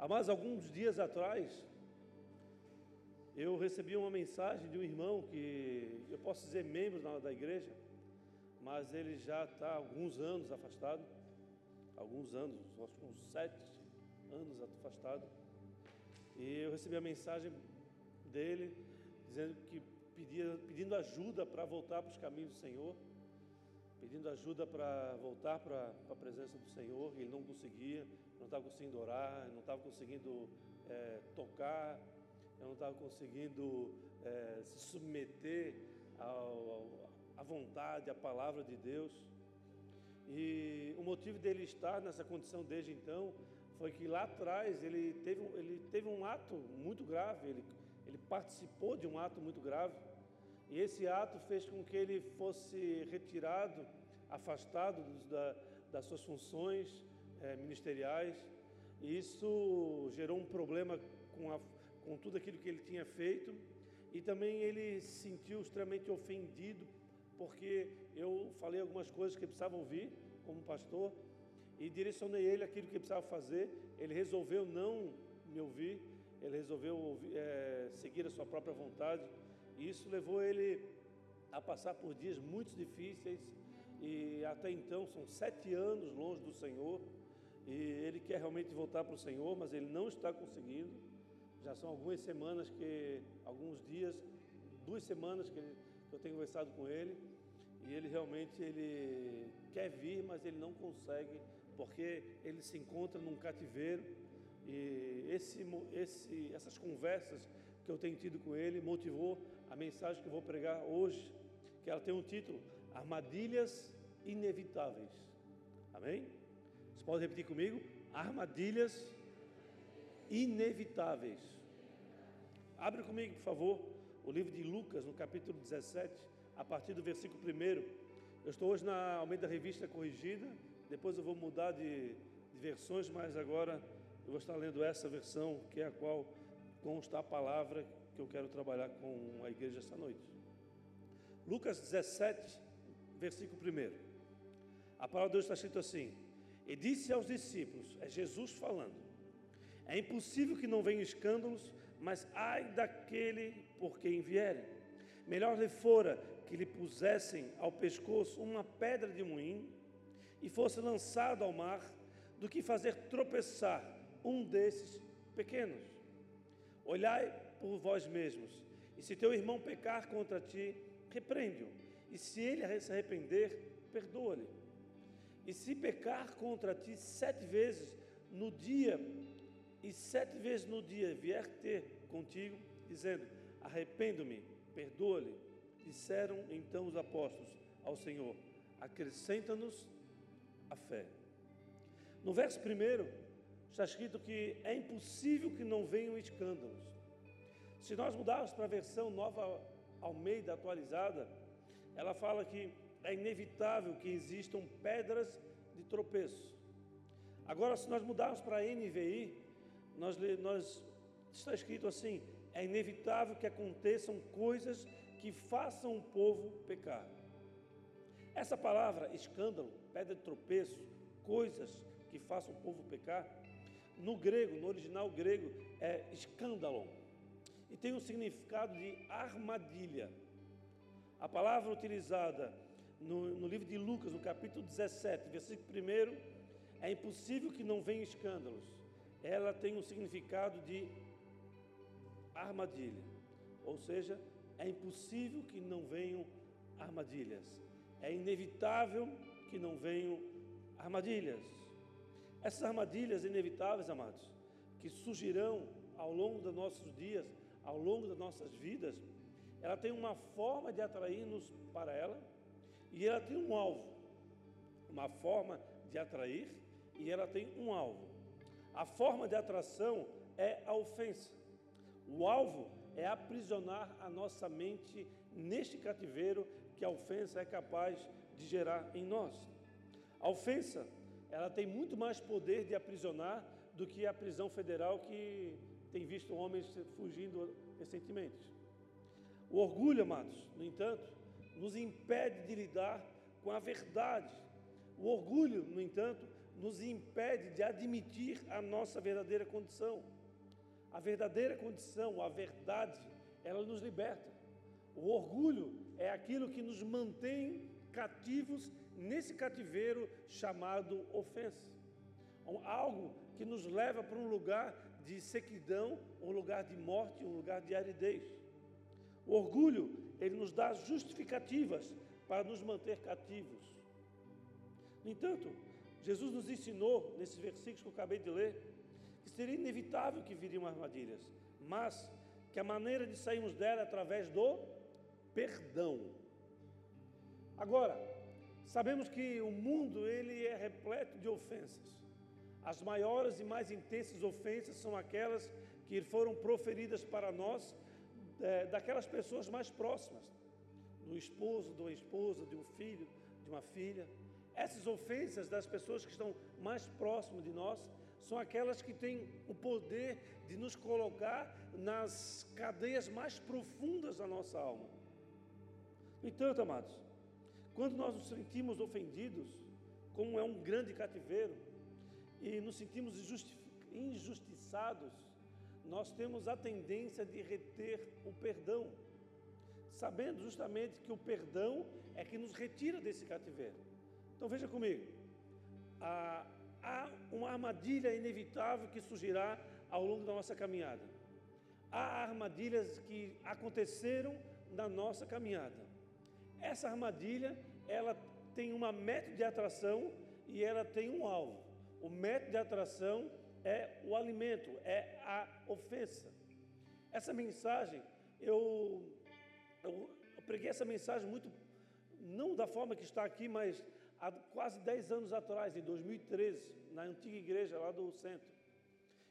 Há mais alguns dias atrás, eu recebi uma mensagem de um irmão que eu posso dizer membro da, da igreja, mas ele já está alguns anos afastado, alguns anos, uns sete anos afastado. E eu recebi a mensagem dele dizendo que pedia, pedindo ajuda para voltar para os caminhos do Senhor, pedindo ajuda para voltar para a presença do Senhor, ele não conseguia, não estava conseguindo orar, não estava conseguindo é, tocar, não estava conseguindo é, se submeter à vontade, à palavra de Deus. E o motivo dele estar nessa condição desde então foi que lá atrás ele teve, ele teve um ato muito grave, ele, ele participou de um ato muito grave. E esse ato fez com que ele fosse retirado, afastado da, das suas funções é, ministeriais. E isso gerou um problema com a com tudo aquilo que ele tinha feito e também ele se sentiu extremamente ofendido porque eu falei algumas coisas que ele precisava ouvir como pastor e direcionei ele aquilo que precisava fazer. Ele resolveu não me ouvir, ele resolveu ouvir, é, seguir a sua própria vontade e isso levou ele a passar por dias muito difíceis e até então são sete anos longe do Senhor e ele quer realmente voltar para o Senhor, mas ele não está conseguindo. Já são algumas semanas que, alguns dias, duas semanas que, ele, que eu tenho conversado com ele e ele realmente ele quer vir, mas ele não consegue porque ele se encontra num cativeiro e esse, esse, essas conversas que eu tenho tido com ele motivou a mensagem que eu vou pregar hoje, que ela tem um título: Armadilhas Inevitáveis. Amém? Você pode repetir comigo? Armadilhas inevitáveis. Abre comigo, por favor, o livro de Lucas, no capítulo 17, a partir do versículo 1. Eu estou hoje na Almeida Revista Corrigida, depois eu vou mudar de, de versões, mas agora eu vou estar lendo essa versão, que é a qual consta a palavra que eu quero trabalhar com a igreja essa noite. Lucas 17, versículo 1. A palavra de Deus está escrito assim: E disse aos discípulos, é Jesus falando, é impossível que não venham escândalos mas ai daquele por quem vierem. Melhor lhe fora que lhe pusessem ao pescoço uma pedra de moinho e fosse lançado ao mar, do que fazer tropeçar um desses pequenos. Olhai por vós mesmos, e se teu irmão pecar contra ti, repreende-o, e se ele se arrepender, perdoa-lhe. E se pecar contra ti sete vezes no dia e sete vezes no dia vier ter contigo, dizendo: Arrependo-me, perdoa-lhe. Disseram então os apóstolos ao Senhor: Acrescenta-nos a fé. No verso primeiro, está escrito que é impossível que não venham escândalos. Se nós mudarmos para a versão nova Almeida atualizada, ela fala que é inevitável que existam pedras de tropeço. Agora, se nós mudarmos para NVI, nós, nós está escrito assim: é inevitável que aconteçam coisas que façam o povo pecar. Essa palavra escândalo, pedra de tropeço, coisas que façam o povo pecar, no grego, no original grego, é escândalo e tem um significado de armadilha. A palavra utilizada no, no livro de Lucas, no capítulo 17, versículo 1, é impossível que não venham escândalos ela tem um significado de armadilha. Ou seja, é impossível que não venham armadilhas. É inevitável que não venham armadilhas. Essas armadilhas inevitáveis, amados, que surgirão ao longo dos nossos dias, ao longo das nossas vidas, ela tem uma forma de atrair-nos para ela e ela tem um alvo. Uma forma de atrair e ela tem um alvo. A forma de atração é a ofensa. O alvo é aprisionar a nossa mente neste cativeiro que a ofensa é capaz de gerar em nós. A ofensa, ela tem muito mais poder de aprisionar do que a prisão federal que tem visto homens fugindo recentemente. O orgulho, amados, no entanto, nos impede de lidar com a verdade. O orgulho, no entanto, nos impede de admitir a nossa verdadeira condição. A verdadeira condição, a verdade, ela nos liberta. O orgulho é aquilo que nos mantém cativos nesse cativeiro chamado ofensa. Algo que nos leva para um lugar de sequidão, um lugar de morte, um lugar de aridez. O orgulho, ele nos dá justificativas para nos manter cativos. No entanto, Jesus nos ensinou, nesses versículos que eu acabei de ler, que seria inevitável que viriam armadilhas, mas que a maneira de sairmos dela é através do perdão. Agora, sabemos que o mundo ele é repleto de ofensas. As maiores e mais intensas ofensas são aquelas que foram proferidas para nós é, daquelas pessoas mais próximas, do esposo, de uma esposa, de um filho, de uma filha. Essas ofensas das pessoas que estão mais próximas de nós são aquelas que têm o poder de nos colocar nas cadeias mais profundas da nossa alma. No entanto, amados, quando nós nos sentimos ofendidos, como é um grande cativeiro, e nos sentimos injustiçados, nós temos a tendência de reter o perdão, sabendo justamente que o perdão é que nos retira desse cativeiro. Então veja comigo, há, há uma armadilha inevitável que surgirá ao longo da nossa caminhada. Há armadilhas que aconteceram na nossa caminhada. Essa armadilha, ela tem uma método de atração e ela tem um alvo. O método de atração é o alimento, é a ofensa. Essa mensagem, eu, eu, eu preguei essa mensagem muito, não da forma que está aqui, mas há quase 10 anos atrás, em 2013, na antiga igreja lá do centro.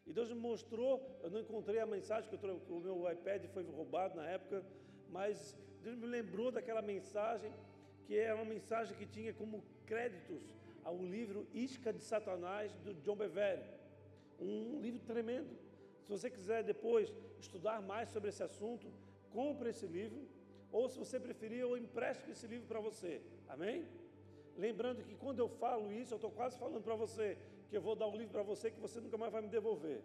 E Deus me mostrou, eu não encontrei a mensagem, que eu, o meu iPad foi roubado na época, mas Deus me lembrou daquela mensagem, que é uma mensagem que tinha como créditos ao livro Isca de Satanás, do John Bevere. Um livro tremendo. Se você quiser depois estudar mais sobre esse assunto, compre esse livro, ou se você preferir, eu empresto esse livro para você. Amém? Lembrando que quando eu falo isso, eu estou quase falando para você que eu vou dar um livro para você que você nunca mais vai me devolver.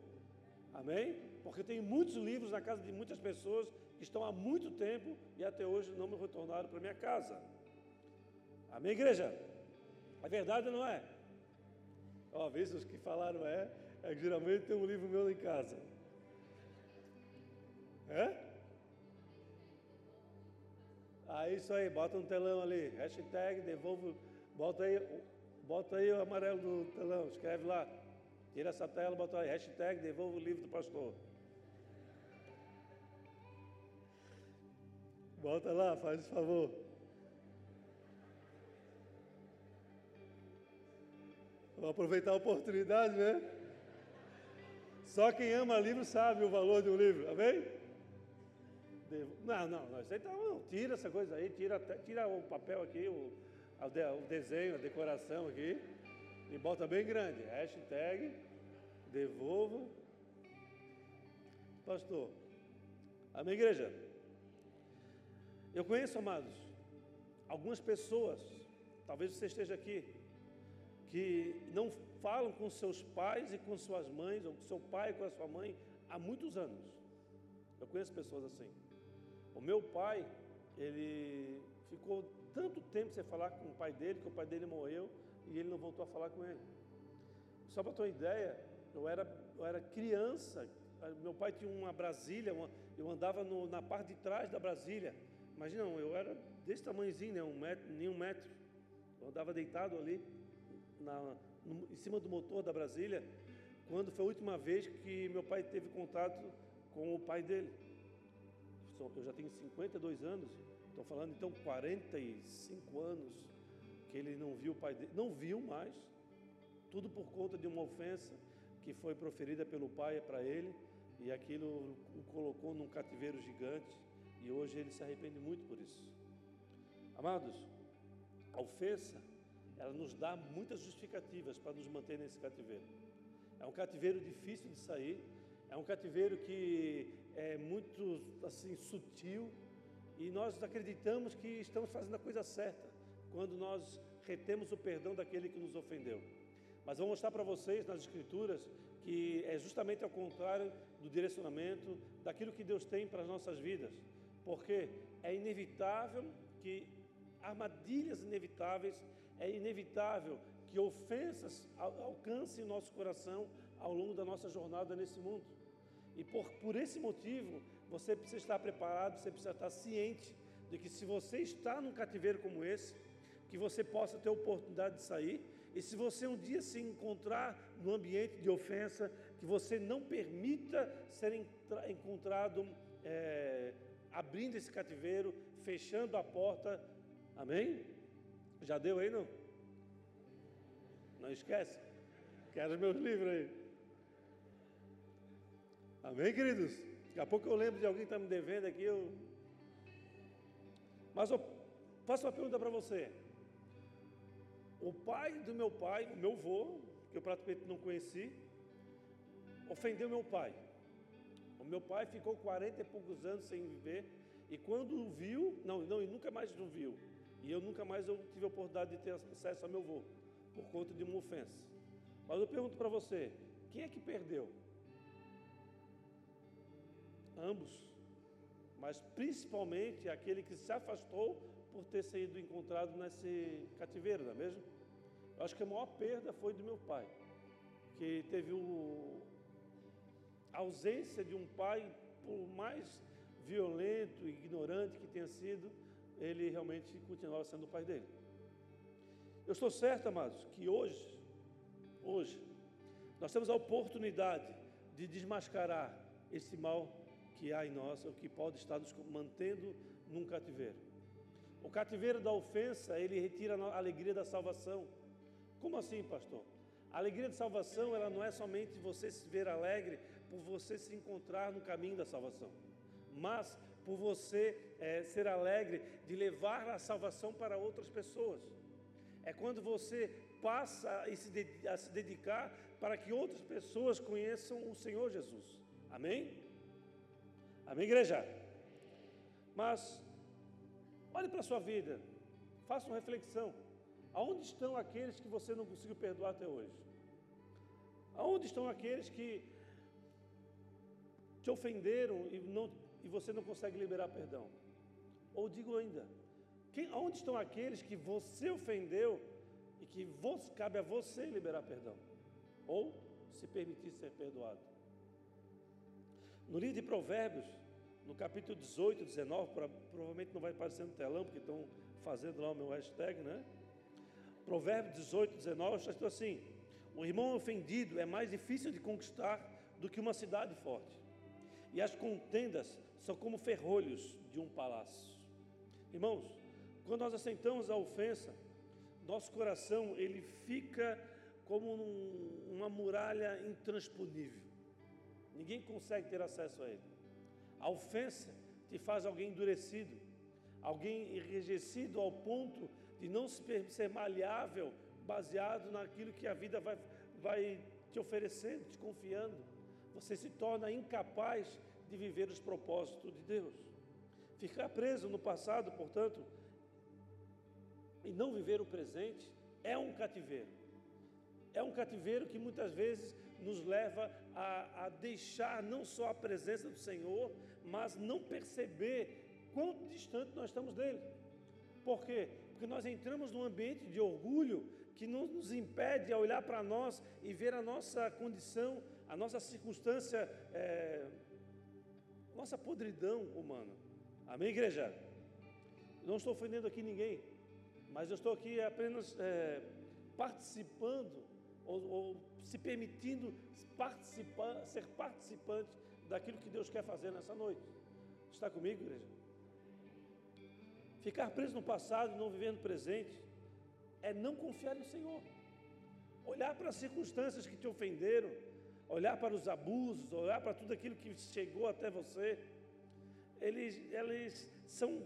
Amém? Porque tem muitos livros na casa de muitas pessoas que estão há muito tempo e até hoje não me retornaram para minha casa. Amém, igreja? É verdade ou não é? Ó, se os que falaram é, é que geralmente tem um livro meu em casa. É? Aí isso aí, bota um telão ali, hashtag devolvo Bota aí, bota aí o amarelo do telão, escreve lá. Tira essa tela, bota aí, hashtag devolva o livro do pastor. Bota lá, faz esse favor. Vou aproveitar a oportunidade, né? Só quem ama livro sabe o valor de um livro, amém? Não, não, não, isso aí tá, tira essa coisa aí, tira, tira o papel aqui, o, o desenho, a decoração aqui, e bota bem grande, hashtag devolva pastor. Amém, igreja? Eu conheço, amados, algumas pessoas, talvez você esteja aqui, que não falam com seus pais e com suas mães, ou com seu pai e com a sua mãe, há muitos anos. Eu conheço pessoas assim. O meu pai, ele ficou tanto tempo sem falar com o pai dele, que o pai dele morreu e ele não voltou a falar com ele. Só para ter uma ideia, eu era, eu era criança, meu pai tinha uma Brasília, uma, eu andava no, na parte de trás da Brasília. Imagina, eu era desse tamanhozinho, né, um metro, nem um metro. Eu andava deitado ali, na, no, em cima do motor da Brasília, quando foi a última vez que meu pai teve contato com o pai dele. Eu já tenho 52 anos, Estou falando então 45 anos que ele não viu o pai dele, não viu mais, tudo por conta de uma ofensa que foi proferida pelo pai para ele e aquilo o colocou num cativeiro gigante e hoje ele se arrepende muito por isso. Amados, a ofensa, ela nos dá muitas justificativas para nos manter nesse cativeiro. É um cativeiro difícil de sair, é um cativeiro que é muito assim sutil, e nós acreditamos que estamos fazendo a coisa certa quando nós retemos o perdão daquele que nos ofendeu. Mas vou mostrar para vocês nas Escrituras que é justamente ao contrário do direcionamento daquilo que Deus tem para as nossas vidas. Porque é inevitável que armadilhas inevitáveis, é inevitável que ofensas alcancem nosso coração ao longo da nossa jornada nesse mundo. E por, por esse motivo, você precisa estar preparado, você precisa estar ciente de que se você está num cativeiro como esse, que você possa ter oportunidade de sair, e se você um dia se encontrar no ambiente de ofensa, que você não permita ser encontrado é, abrindo esse cativeiro, fechando a porta. Amém? Já deu aí, não? Não esquece. Quero meus livros aí. Amém, queridos? Daqui a pouco eu lembro de alguém que está me devendo aqui. Eu... Mas eu faço uma pergunta para você. O pai do meu pai, o meu avô, que eu praticamente não conheci, ofendeu meu pai. O meu pai ficou 40 e poucos anos sem viver, e quando viu, não, não, e nunca mais o viu. E eu nunca mais eu tive a oportunidade de ter acesso ao meu avô, por conta de uma ofensa. Mas eu pergunto para você, quem é que perdeu? Ambos. Mas principalmente aquele que se afastou por ter sido encontrado nesse cativeiro, não é mesmo? Eu acho que a maior perda foi do meu pai, que teve o, a ausência de um pai, por mais violento e ignorante que tenha sido, ele realmente continuava sendo o pai dele. Eu estou certo, amados, que hoje, hoje, nós temos a oportunidade de desmascarar esse mal que há em nós, o que pode estar nos mantendo num cativeiro. O cativeiro da ofensa, ele retira a alegria da salvação. Como assim, pastor? A alegria de salvação, ela não é somente você se ver alegre por você se encontrar no caminho da salvação, mas por você é, ser alegre de levar a salvação para outras pessoas. É quando você passa a se, dedicar para que outras pessoas conheçam o Senhor Jesus. Amém? Amém, igreja? Mas, olhe para a sua vida, faça uma reflexão. Aonde estão aqueles que você não conseguiu perdoar até hoje? Aonde estão aqueles que te ofenderam e, não, e você não consegue liberar perdão? Ou digo ainda, quem, onde estão aqueles que você ofendeu e que você, cabe a você liberar perdão? Ou se permitir ser perdoado? No livro de Provérbios, no capítulo 18, 19, provavelmente não vai aparecer no telão, porque estão fazendo lá o meu hashtag, né? Provérbios 18, 19, está escrito assim: Um irmão ofendido é mais difícil de conquistar do que uma cidade forte, e as contendas são como ferrolhos de um palácio. Irmãos, quando nós aceitamos a ofensa, nosso coração ele fica como num, uma muralha intransponível. Ninguém consegue ter acesso a ele. A ofensa te faz alguém endurecido, alguém enrijecido ao ponto de não ser maleável, baseado naquilo que a vida vai, vai te oferecendo, te confiando. Você se torna incapaz de viver os propósitos de Deus. Ficar preso no passado, portanto, e não viver o presente, é um cativeiro. É um cativeiro que muitas vezes nos leva a, a deixar não só a presença do Senhor, mas não perceber quão distante nós estamos dele. Por quê? Porque nós entramos num ambiente de orgulho que não nos impede a olhar para nós e ver a nossa condição, a nossa circunstância, é, nossa podridão humana. Amém, igreja? Não estou ofendendo aqui ninguém, mas eu estou aqui apenas é, participando ou, ou, se permitindo participar, ser participante daquilo que Deus quer fazer nessa noite. Está comigo, igreja? Ficar preso no passado e não viver no presente é não confiar no Senhor. Olhar para as circunstâncias que te ofenderam, olhar para os abusos, olhar para tudo aquilo que chegou até você, eles, eles são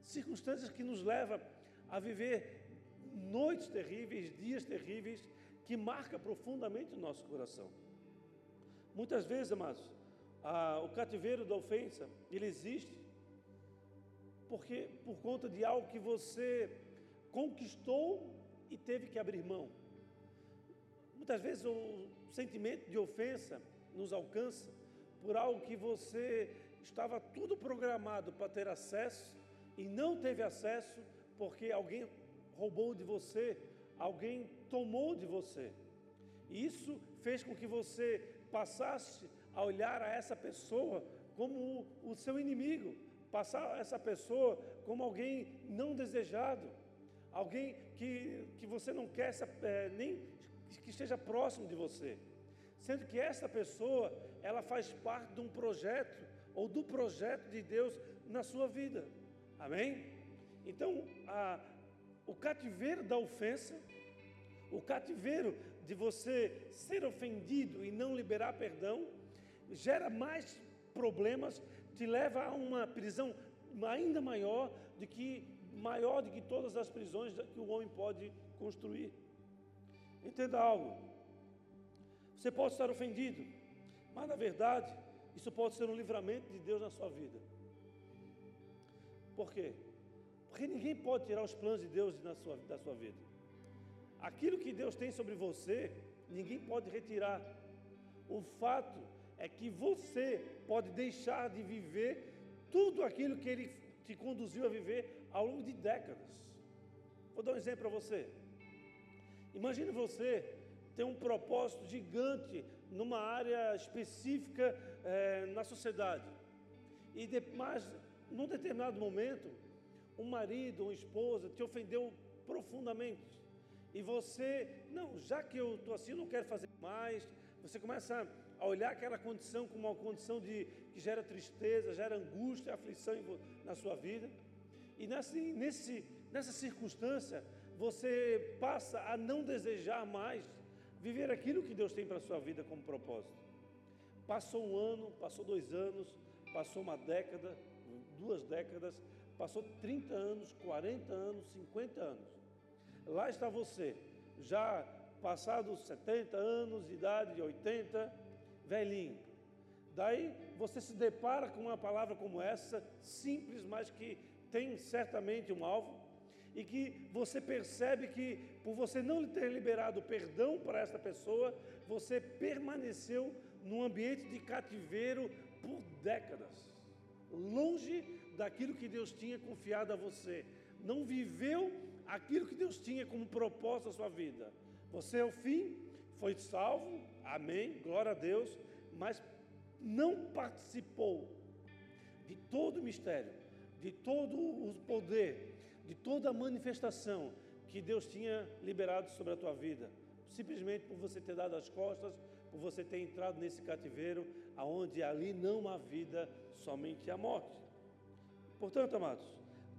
circunstâncias que nos levam a viver noites terríveis, dias terríveis, que marca profundamente o nosso coração. Muitas vezes, amados, a, o cativeiro da ofensa, ele existe porque por conta de algo que você conquistou e teve que abrir mão. Muitas vezes o sentimento de ofensa nos alcança por algo que você estava tudo programado para ter acesso e não teve acesso porque alguém roubou de você, alguém tomou de você. E isso fez com que você passasse a olhar a essa pessoa como o seu inimigo, passar essa pessoa como alguém não desejado, alguém que, que você não quer é, nem que esteja próximo de você. Sendo que essa pessoa, ela faz parte de um projeto ou do projeto de Deus na sua vida. Amém? Então, a, o cativeiro da ofensa, o cativeiro de você ser ofendido e não liberar perdão, gera mais problemas, te leva a uma prisão ainda maior do que maior do que todas as prisões que o homem pode construir. Entenda algo. Você pode estar ofendido, mas na verdade, isso pode ser um livramento de Deus na sua vida. Por quê? Porque ninguém pode tirar os planos de Deus na sua, da sua vida. Aquilo que Deus tem sobre você, ninguém pode retirar. O fato é que você pode deixar de viver tudo aquilo que Ele te conduziu a viver ao longo de décadas. Vou dar um exemplo para você. Imagine você ter um propósito gigante numa área específica é, na sociedade. E de, mas, num determinado momento, um marido, uma esposa te ofendeu profundamente. E você, não, já que eu estou assim, eu não quero fazer mais. Você começa a olhar aquela condição como uma condição de, que gera tristeza, gera angústia, aflição na sua vida. E nesse, nesse, nessa circunstância, você passa a não desejar mais viver aquilo que Deus tem para a sua vida como propósito. Passou um ano, passou dois anos, passou uma década, duas décadas, passou 30 anos, 40 anos, 50 anos. Lá está você, já passados 70 anos, idade de 80, velhinho. Daí você se depara com uma palavra como essa, simples, mas que tem certamente um alvo, e que você percebe que, por você não ter liberado perdão para esta pessoa, você permaneceu num ambiente de cativeiro por décadas, longe daquilo que Deus tinha confiado a você, não viveu aquilo que Deus tinha como propósito à sua vida. Você, ao fim, foi salvo, amém, glória a Deus, mas não participou de todo o mistério, de todo o poder, de toda a manifestação que Deus tinha liberado sobre a tua vida, simplesmente por você ter dado as costas, por você ter entrado nesse cativeiro, aonde ali não há vida, somente a morte. Portanto, amados,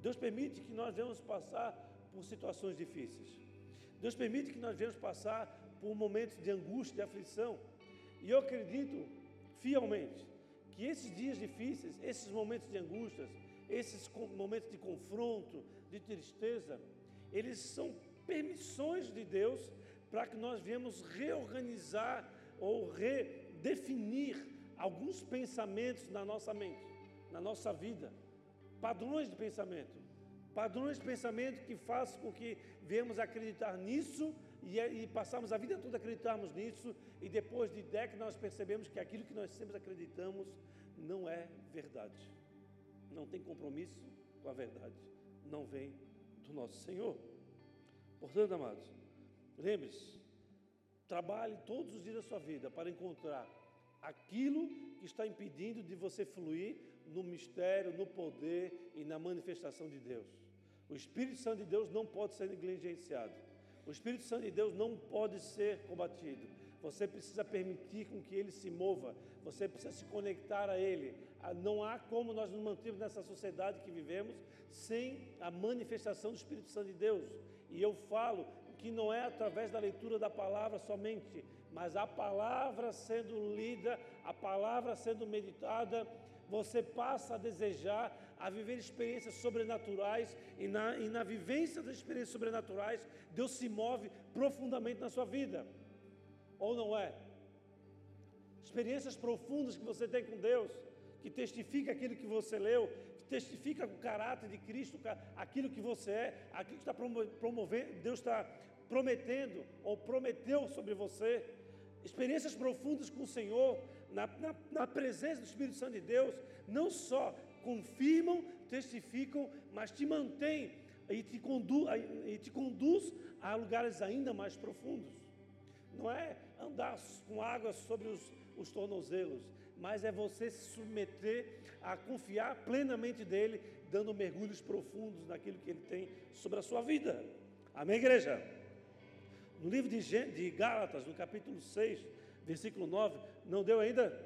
Deus permite que nós venhamos passar por situações difíceis. Deus permite que nós venhamos passar por momentos de angústia, de aflição. E eu acredito fielmente que esses dias difíceis, esses momentos de angústias, esses momentos de confronto, de tristeza, eles são permissões de Deus para que nós venhamos reorganizar ou redefinir alguns pensamentos na nossa mente, na nossa vida, padrões de pensamento, padrões de pensamento que fazem com que venhamos acreditar nisso e, e passamos a vida toda acreditarmos nisso e depois de décadas nós percebemos que aquilo que nós sempre acreditamos não é verdade. Não tem compromisso com a verdade, não vem do nosso Senhor. Portanto, amados, lembre-se, trabalhe todos os dias da sua vida para encontrar aquilo que está impedindo de você fluir no mistério, no poder e na manifestação de Deus. O Espírito Santo de Deus não pode ser negligenciado. O Espírito Santo de Deus não pode ser combatido. Você precisa permitir com que ele se mova. Você precisa se conectar a ele. Ah, não há como nós nos mantermos nessa sociedade que vivemos sem a manifestação do Espírito Santo de Deus. E eu falo que não é através da leitura da palavra somente, mas a palavra sendo lida, a palavra sendo meditada, você passa a desejar, a viver experiências sobrenaturais, e na, e na vivência das experiências sobrenaturais, Deus se move profundamente na sua vida ou não é? Experiências profundas que você tem com Deus, que testifica aquilo que você leu, que testifica o caráter de Cristo, aquilo que você é, aquilo que está promovendo, Deus está prometendo ou prometeu sobre você, experiências profundas com o Senhor, na, na, na presença do Espírito Santo de Deus, não só confirmam, testificam, mas te mantêm e te, condu, e te conduz a lugares ainda mais profundos. Não é andar com água sobre os, os tornozelos, mas é você se submeter a confiar plenamente dele, dando mergulhos profundos naquilo que ele tem sobre a sua vida. Amém, igreja? No livro de, de Gálatas, no capítulo 6, versículo 9, não deu ainda?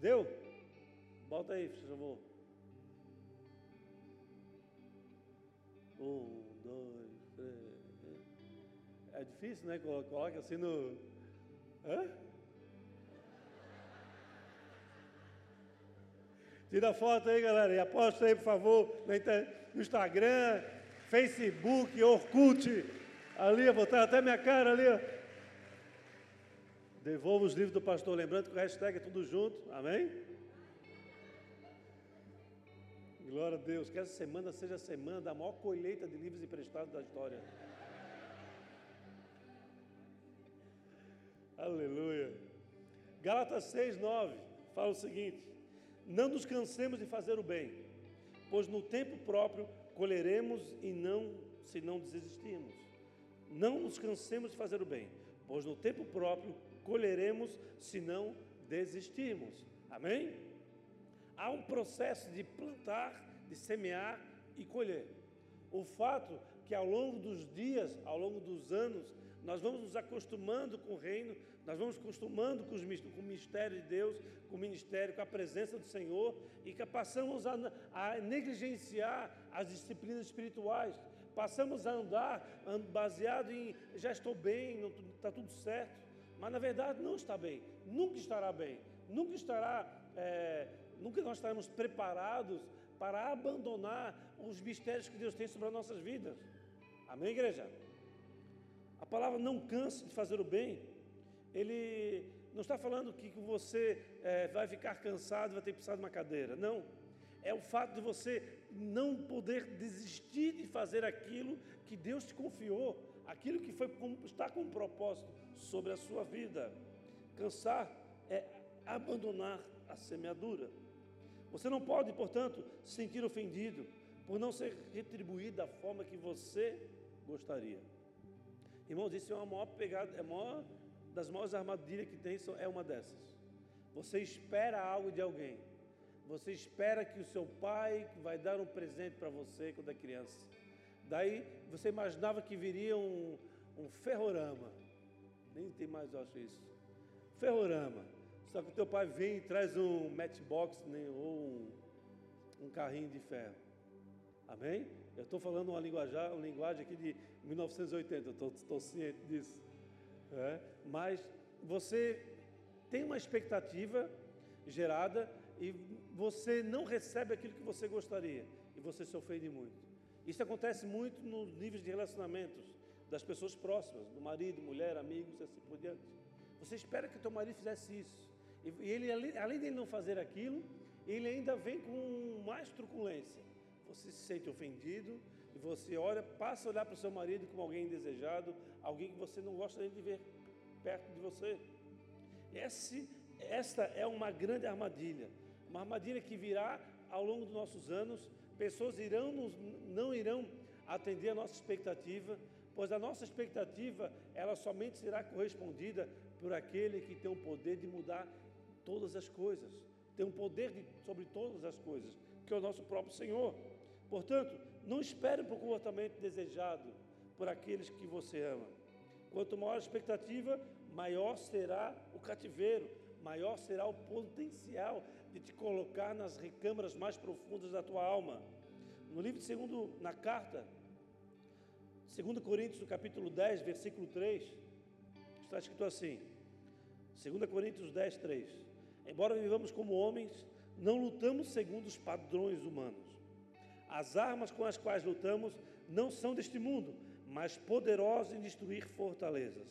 Deu? Bota aí, por favor. Um, dois, três. É difícil, né? Coloca assim no. Hã? Tira a foto aí, galera. E aposta aí, por favor, no Instagram, Facebook, Orkut. Ali, vou botar até minha cara ali. Ó. Devolva os livros do pastor. Lembrando que o hashtag é tudo junto. Amém? Glória a Deus. Que essa semana seja a semana da maior colheita de livros emprestados da história. Aleluia. Gálatas 6, 9 fala o seguinte: Não nos cansemos de fazer o bem, pois no tempo próprio colheremos e não se não desistirmos. Não nos cansemos de fazer o bem, pois no tempo próprio colheremos se não desistirmos. Amém? Há um processo de plantar, de semear e colher. O fato que ao longo dos dias, ao longo dos anos, nós vamos nos acostumando com o reino, nós vamos acostumando com, os, com o mistério de Deus, com o ministério, com a presença do Senhor e que passamos a, a negligenciar as disciplinas espirituais, passamos a andar baseado em já estou bem, está tudo certo, mas na verdade não está bem, nunca estará bem, nunca estará, é, nunca nós estaremos preparados para abandonar os mistérios que Deus tem sobre as nossas vidas. Amém, igreja? A palavra não canse de fazer o bem, ele não está falando que você é, vai ficar cansado, vai ter que precisar de uma cadeira. Não. É o fato de você não poder desistir de fazer aquilo que Deus te confiou, aquilo que foi, está com um propósito sobre a sua vida. Cansar é abandonar a semeadura. Você não pode, portanto, se sentir ofendido por não ser retribuído da forma que você gostaria. Irmãos, isso é uma maior pegada, é maior das maiores armadilhas que tem, é uma dessas. Você espera algo de alguém. Você espera que o seu pai vai dar um presente para você quando é criança. Daí você imaginava que viria um, um ferrorama. Nem tem mais, eu acho isso. Ferrorama. Só que o teu pai vem e traz um matchbox né, ou um, um carrinho de ferro. Amém? Eu estou falando uma linguagem, uma linguagem aqui de 1980, eu estou ciente disso. É? Mas você tem uma expectativa gerada e você não recebe aquilo que você gostaria e você se ofende muito. Isso acontece muito nos níveis de relacionamentos das pessoas próximas, do marido, mulher, amigos, assim por diante. Você espera que teu marido fizesse isso. E ele, além de não fazer aquilo, ele ainda vem com mais truculência. Você se sente ofendido e você olha, passa a olhar para o seu marido como alguém indesejado, alguém que você não gosta nem de ver perto de você. Esse, esta é uma grande armadilha, uma armadilha que virá ao longo dos nossos anos. Pessoas irão nos, não irão atender a nossa expectativa, pois a nossa expectativa ela somente será correspondida por aquele que tem o poder de mudar todas as coisas, tem um poder de, sobre todas as coisas, que é o nosso próprio Senhor. Portanto, não espere por comportamento desejado por aqueles que você ama. Quanto maior a expectativa, maior será o cativeiro, maior será o potencial de te colocar nas recâmaras mais profundas da tua alma. No livro de segundo, na carta, 2 Coríntios, no capítulo 10, versículo 3, está escrito assim: 2 Coríntios 10, 3. Embora vivamos como homens, não lutamos segundo os padrões humanos. As armas com as quais lutamos não são deste mundo, mas poderosos em destruir fortalezas.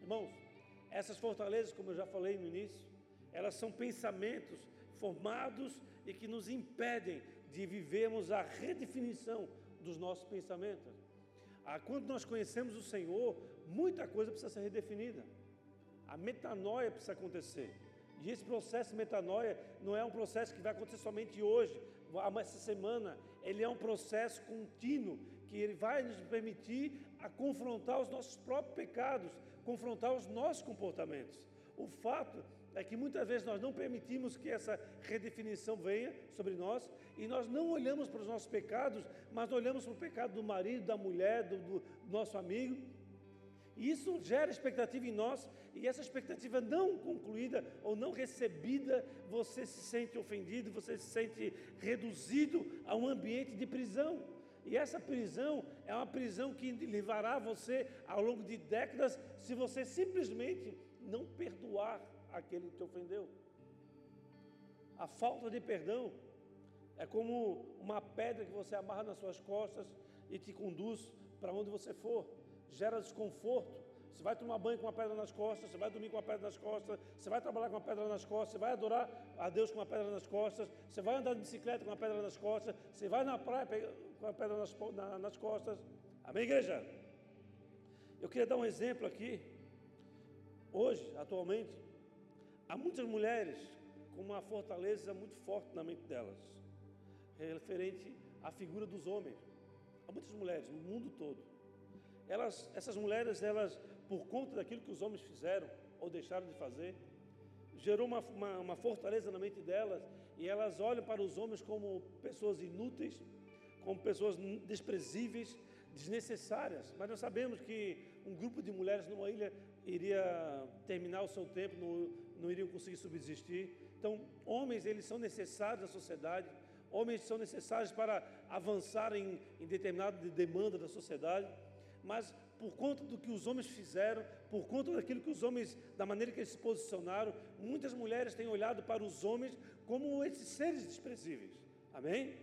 Irmãos, essas fortalezas, como eu já falei no início, elas são pensamentos formados e que nos impedem de vivermos a redefinição dos nossos pensamentos. Ah, quando nós conhecemos o Senhor, muita coisa precisa ser redefinida. A metanoia precisa acontecer. E esse processo de metanoia não é um processo que vai acontecer somente hoje, essa semana. Ele é um processo contínuo que ele vai nos permitir a confrontar os nossos próprios pecados, confrontar os nossos comportamentos. O fato é que muitas vezes nós não permitimos que essa redefinição venha sobre nós e nós não olhamos para os nossos pecados, mas olhamos para o pecado do marido, da mulher, do, do nosso amigo. E isso gera expectativa em nós, e essa expectativa não concluída ou não recebida, você se sente ofendido, você se sente reduzido a um ambiente de prisão. E essa prisão é uma prisão que levará você ao longo de décadas se você simplesmente não perdoar aquele que te ofendeu. A falta de perdão é como uma pedra que você amarra nas suas costas e te conduz para onde você for. Gera desconforto. Você vai tomar banho com uma pedra nas costas, você vai dormir com uma pedra nas costas, você vai trabalhar com uma pedra nas costas, você vai adorar a Deus com uma pedra nas costas, você vai andar de bicicleta com uma pedra nas costas, você vai na praia com a pedra nas, na, nas costas. Amém, igreja? Eu queria dar um exemplo aqui. Hoje, atualmente, há muitas mulheres com uma fortaleza muito forte na mente delas referente à figura dos homens. Há muitas mulheres no mundo todo. Elas, essas mulheres, elas, por conta daquilo que os homens fizeram ou deixaram de fazer, gerou uma, uma, uma fortaleza na mente delas e elas olham para os homens como pessoas inúteis, como pessoas desprezíveis, desnecessárias. Mas nós sabemos que um grupo de mulheres numa ilha iria terminar o seu tempo, não, não iriam conseguir subsistir. Então, homens, eles são necessários à sociedade, Homens são necessários para avançar em, em determinada demanda da sociedade, mas por conta do que os homens fizeram, por conta daquilo que os homens, da maneira que eles se posicionaram, muitas mulheres têm olhado para os homens como esses seres desprezíveis. Amém?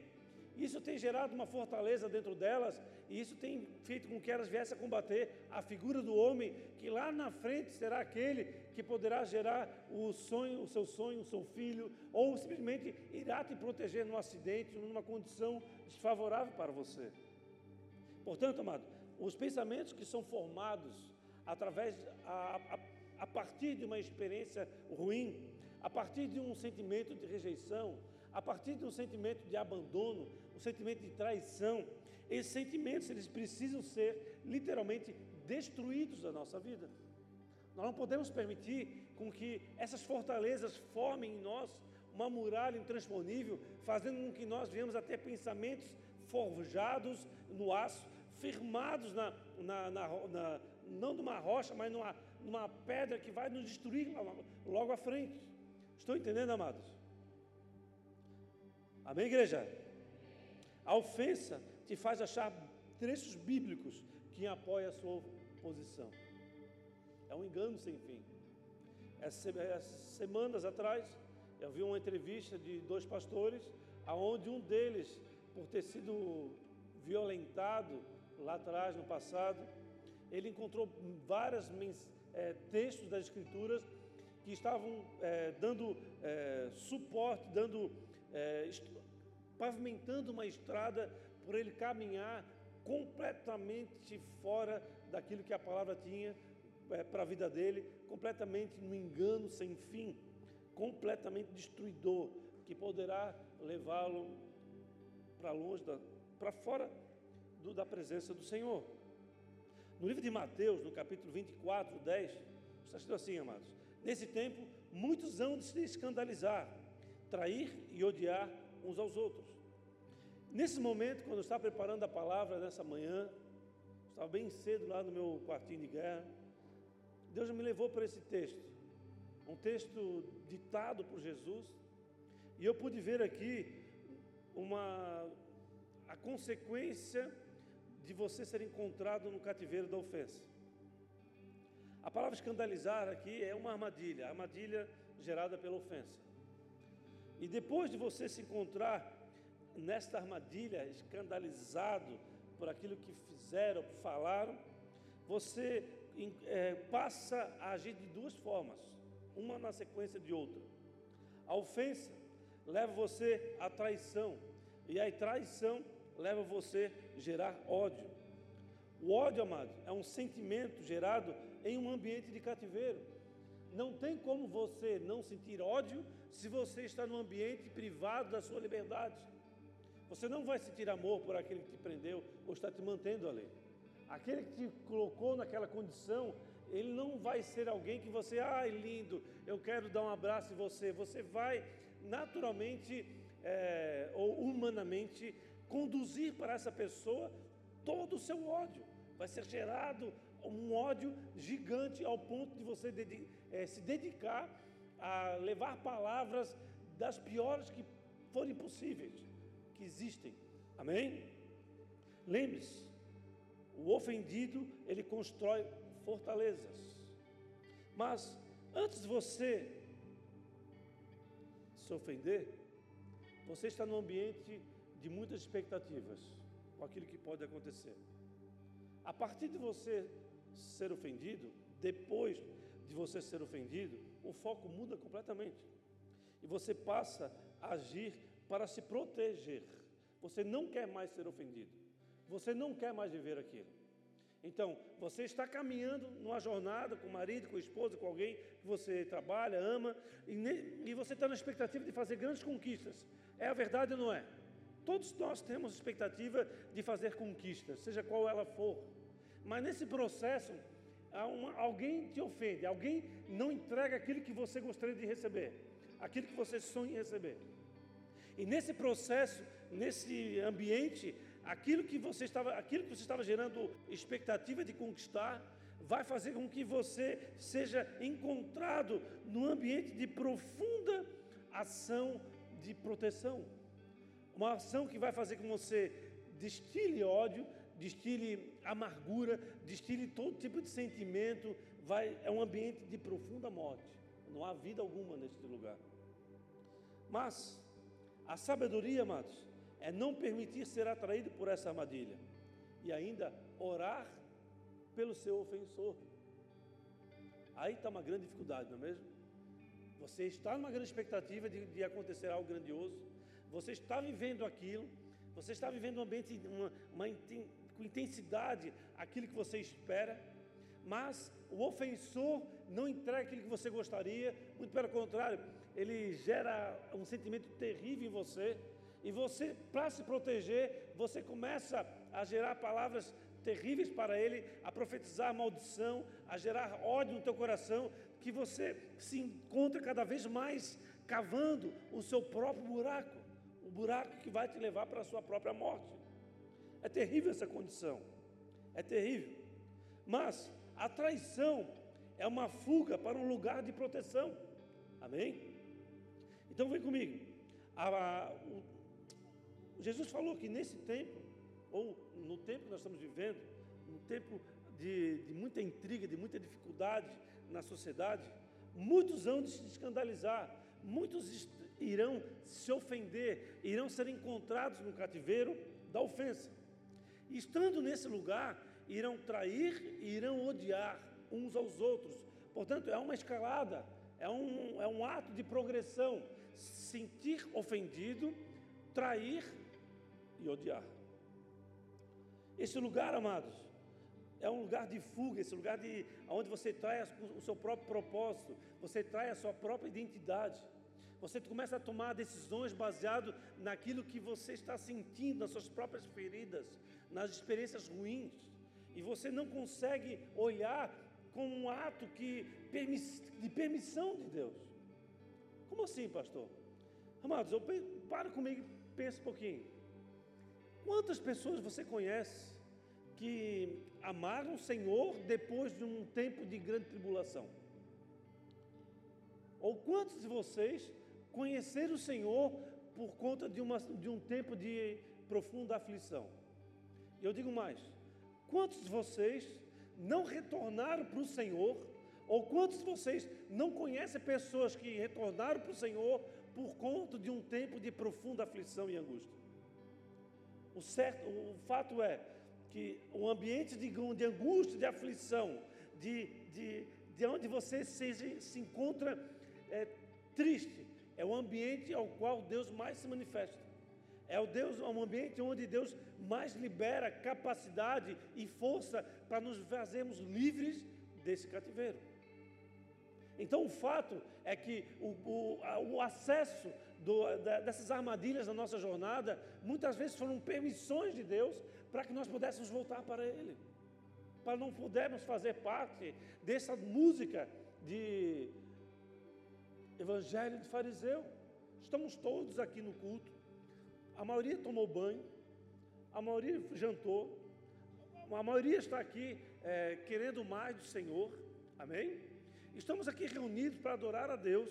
Isso tem gerado uma fortaleza dentro delas e isso tem feito com que elas viessem a combater a figura do homem, que lá na frente será aquele que poderá gerar o sonho, o seu sonho, o seu filho, ou simplesmente irá te proteger num acidente, numa condição desfavorável para você. Portanto, amado, os pensamentos que são formados através a, a, a partir de uma experiência ruim, a partir de um sentimento de rejeição, a partir de um sentimento de abandono, um sentimento de traição, esses sentimentos eles precisam ser literalmente destruídos da nossa vida. Nós não podemos permitir com que essas fortalezas formem em nós uma muralha intransponível, fazendo com que nós venhamos a ter pensamentos forjados no aço, firmados na, na, na, na não numa rocha, mas numa, numa pedra que vai nos destruir logo à frente. Estou entendendo, amados? Amém, igreja? A ofensa te faz achar trechos bíblicos que apoiam a sua posição. É um engano sem fim. Essas semanas atrás, eu vi uma entrevista de dois pastores, aonde um deles, por ter sido violentado lá atrás, no passado, ele encontrou vários é, textos das Escrituras que estavam é, dando é, suporte, dando, pavimentando uma estrada por ele caminhar completamente fora daquilo que a palavra tinha para a vida dele, completamente no engano sem fim, completamente destruidor, que poderá levá-lo para longe, para fora do, da presença do Senhor. No livro de Mateus, no capítulo 24, 10, está escrito assim, amados: Nesse tempo, muitos hão de se escandalizar, trair e odiar uns aos outros. Nesse momento, quando eu estava preparando a palavra nessa manhã, estava bem cedo lá no meu quartinho de guerra, Deus me levou para esse texto, um texto ditado por Jesus, e eu pude ver aqui uma a consequência de você ser encontrado no cativeiro da ofensa. A palavra escandalizar aqui é uma armadilha, armadilha gerada pela ofensa. E depois de você se encontrar nesta armadilha, escandalizado por aquilo que fizeram, falaram, você é, passa a agir de duas formas, uma na sequência de outra. A ofensa leva você à traição, e a traição leva você gerar ódio. O ódio, amado, é um sentimento gerado em um ambiente de cativeiro. Não tem como você não sentir ódio se você está num ambiente privado da sua liberdade. Você não vai sentir amor por aquele que te prendeu ou está te mantendo ali. Aquele que te colocou naquela condição, ele não vai ser alguém que você, ai lindo, eu quero dar um abraço em você. Você vai naturalmente é, ou humanamente conduzir para essa pessoa todo o seu ódio. Vai ser gerado um ódio gigante ao ponto de você é, se dedicar a levar palavras das piores que forem possíveis, que existem. Amém? Lembre-se, o ofendido, ele constrói fortalezas. Mas antes de você se ofender, você está num ambiente de muitas expectativas com aquilo que pode acontecer. A partir de você ser ofendido, depois de você ser ofendido, o foco muda completamente. E você passa a agir para se proteger. Você não quer mais ser ofendido. Você não quer mais viver aquilo. Então, você está caminhando numa jornada com o marido, com a esposa, com alguém que você trabalha, ama, e, e você está na expectativa de fazer grandes conquistas. É a verdade ou não é? Todos nós temos expectativa de fazer conquistas, seja qual ela for. Mas nesse processo, alguém te ofende, alguém não entrega aquilo que você gostaria de receber, aquilo que você sonha em receber. E nesse processo, nesse ambiente, aquilo que você estava, aquilo que você estava gerando expectativa de conquistar, vai fazer com que você seja encontrado num ambiente de profunda ação de proteção. Uma ação que vai fazer com você destile ódio, destile amargura, destile todo tipo de sentimento, vai, é um ambiente de profunda morte. Não há vida alguma neste lugar. Mas a sabedoria, amados, é não permitir ser atraído por essa armadilha e ainda orar pelo seu ofensor. Aí está uma grande dificuldade, não é mesmo? Você está numa grande expectativa de, de acontecer algo grandioso, você está vivendo aquilo, você está vivendo um ambiente, uma, uma, com intensidade aquilo que você espera, mas o ofensor não entrega aquilo que você gostaria, muito pelo contrário, ele gera um sentimento terrível em você, e você, para se proteger, você começa a gerar palavras terríveis para ele, a profetizar maldição, a gerar ódio no teu coração, que você se encontra cada vez mais cavando o seu próprio buraco, o buraco que vai te levar para a sua própria morte. É terrível essa condição, é terrível. Mas a traição é uma fuga para um lugar de proteção. Amém? Então vem comigo. A, a, o, Jesus falou que nesse tempo, ou no tempo que nós estamos vivendo, um tempo de, de muita intriga, de muita dificuldade na sociedade, muitos vão se escandalizar, muitos irão se ofender, irão ser encontrados no cativeiro da ofensa. E estando nesse lugar, irão trair e irão odiar uns aos outros. Portanto, é uma escalada, é um, é um ato de progressão. Sentir ofendido, trair e odiar. Esse lugar, amados, é um lugar de fuga, esse lugar de onde você traz o seu próprio propósito, você traz a sua própria identidade. Você começa a tomar decisões baseado naquilo que você está sentindo, nas suas próprias feridas, nas experiências ruins. E você não consegue olhar como um ato que, de permissão de Deus. Como assim, pastor? Amados, eu, para comigo e pensa um pouquinho. Quantas pessoas você conhece que amaram o Senhor depois de um tempo de grande tribulação? Ou quantos de vocês conheceram o Senhor por conta de, uma, de um tempo de profunda aflição? Eu digo mais: quantos de vocês não retornaram para o Senhor? Ou quantos de vocês não conhecem pessoas que retornaram para o Senhor por conta de um tempo de profunda aflição e angústia? O, certo, o fato é que o ambiente de, de angústia, de aflição, de, de, de onde você se, se encontra é, triste, é o ambiente ao qual Deus mais se manifesta. É o Deus, é um ambiente onde Deus mais libera capacidade e força para nos fazermos livres desse cativeiro. Então o fato é que o, o, o acesso do, da, dessas armadilhas na nossa jornada muitas vezes foram permissões de Deus para que nós pudéssemos voltar para Ele, para não pudermos fazer parte dessa música de evangelho de fariseu. Estamos todos aqui no culto, a maioria tomou banho, a maioria jantou, a maioria está aqui é, querendo mais do Senhor, amém? Estamos aqui reunidos para adorar a Deus,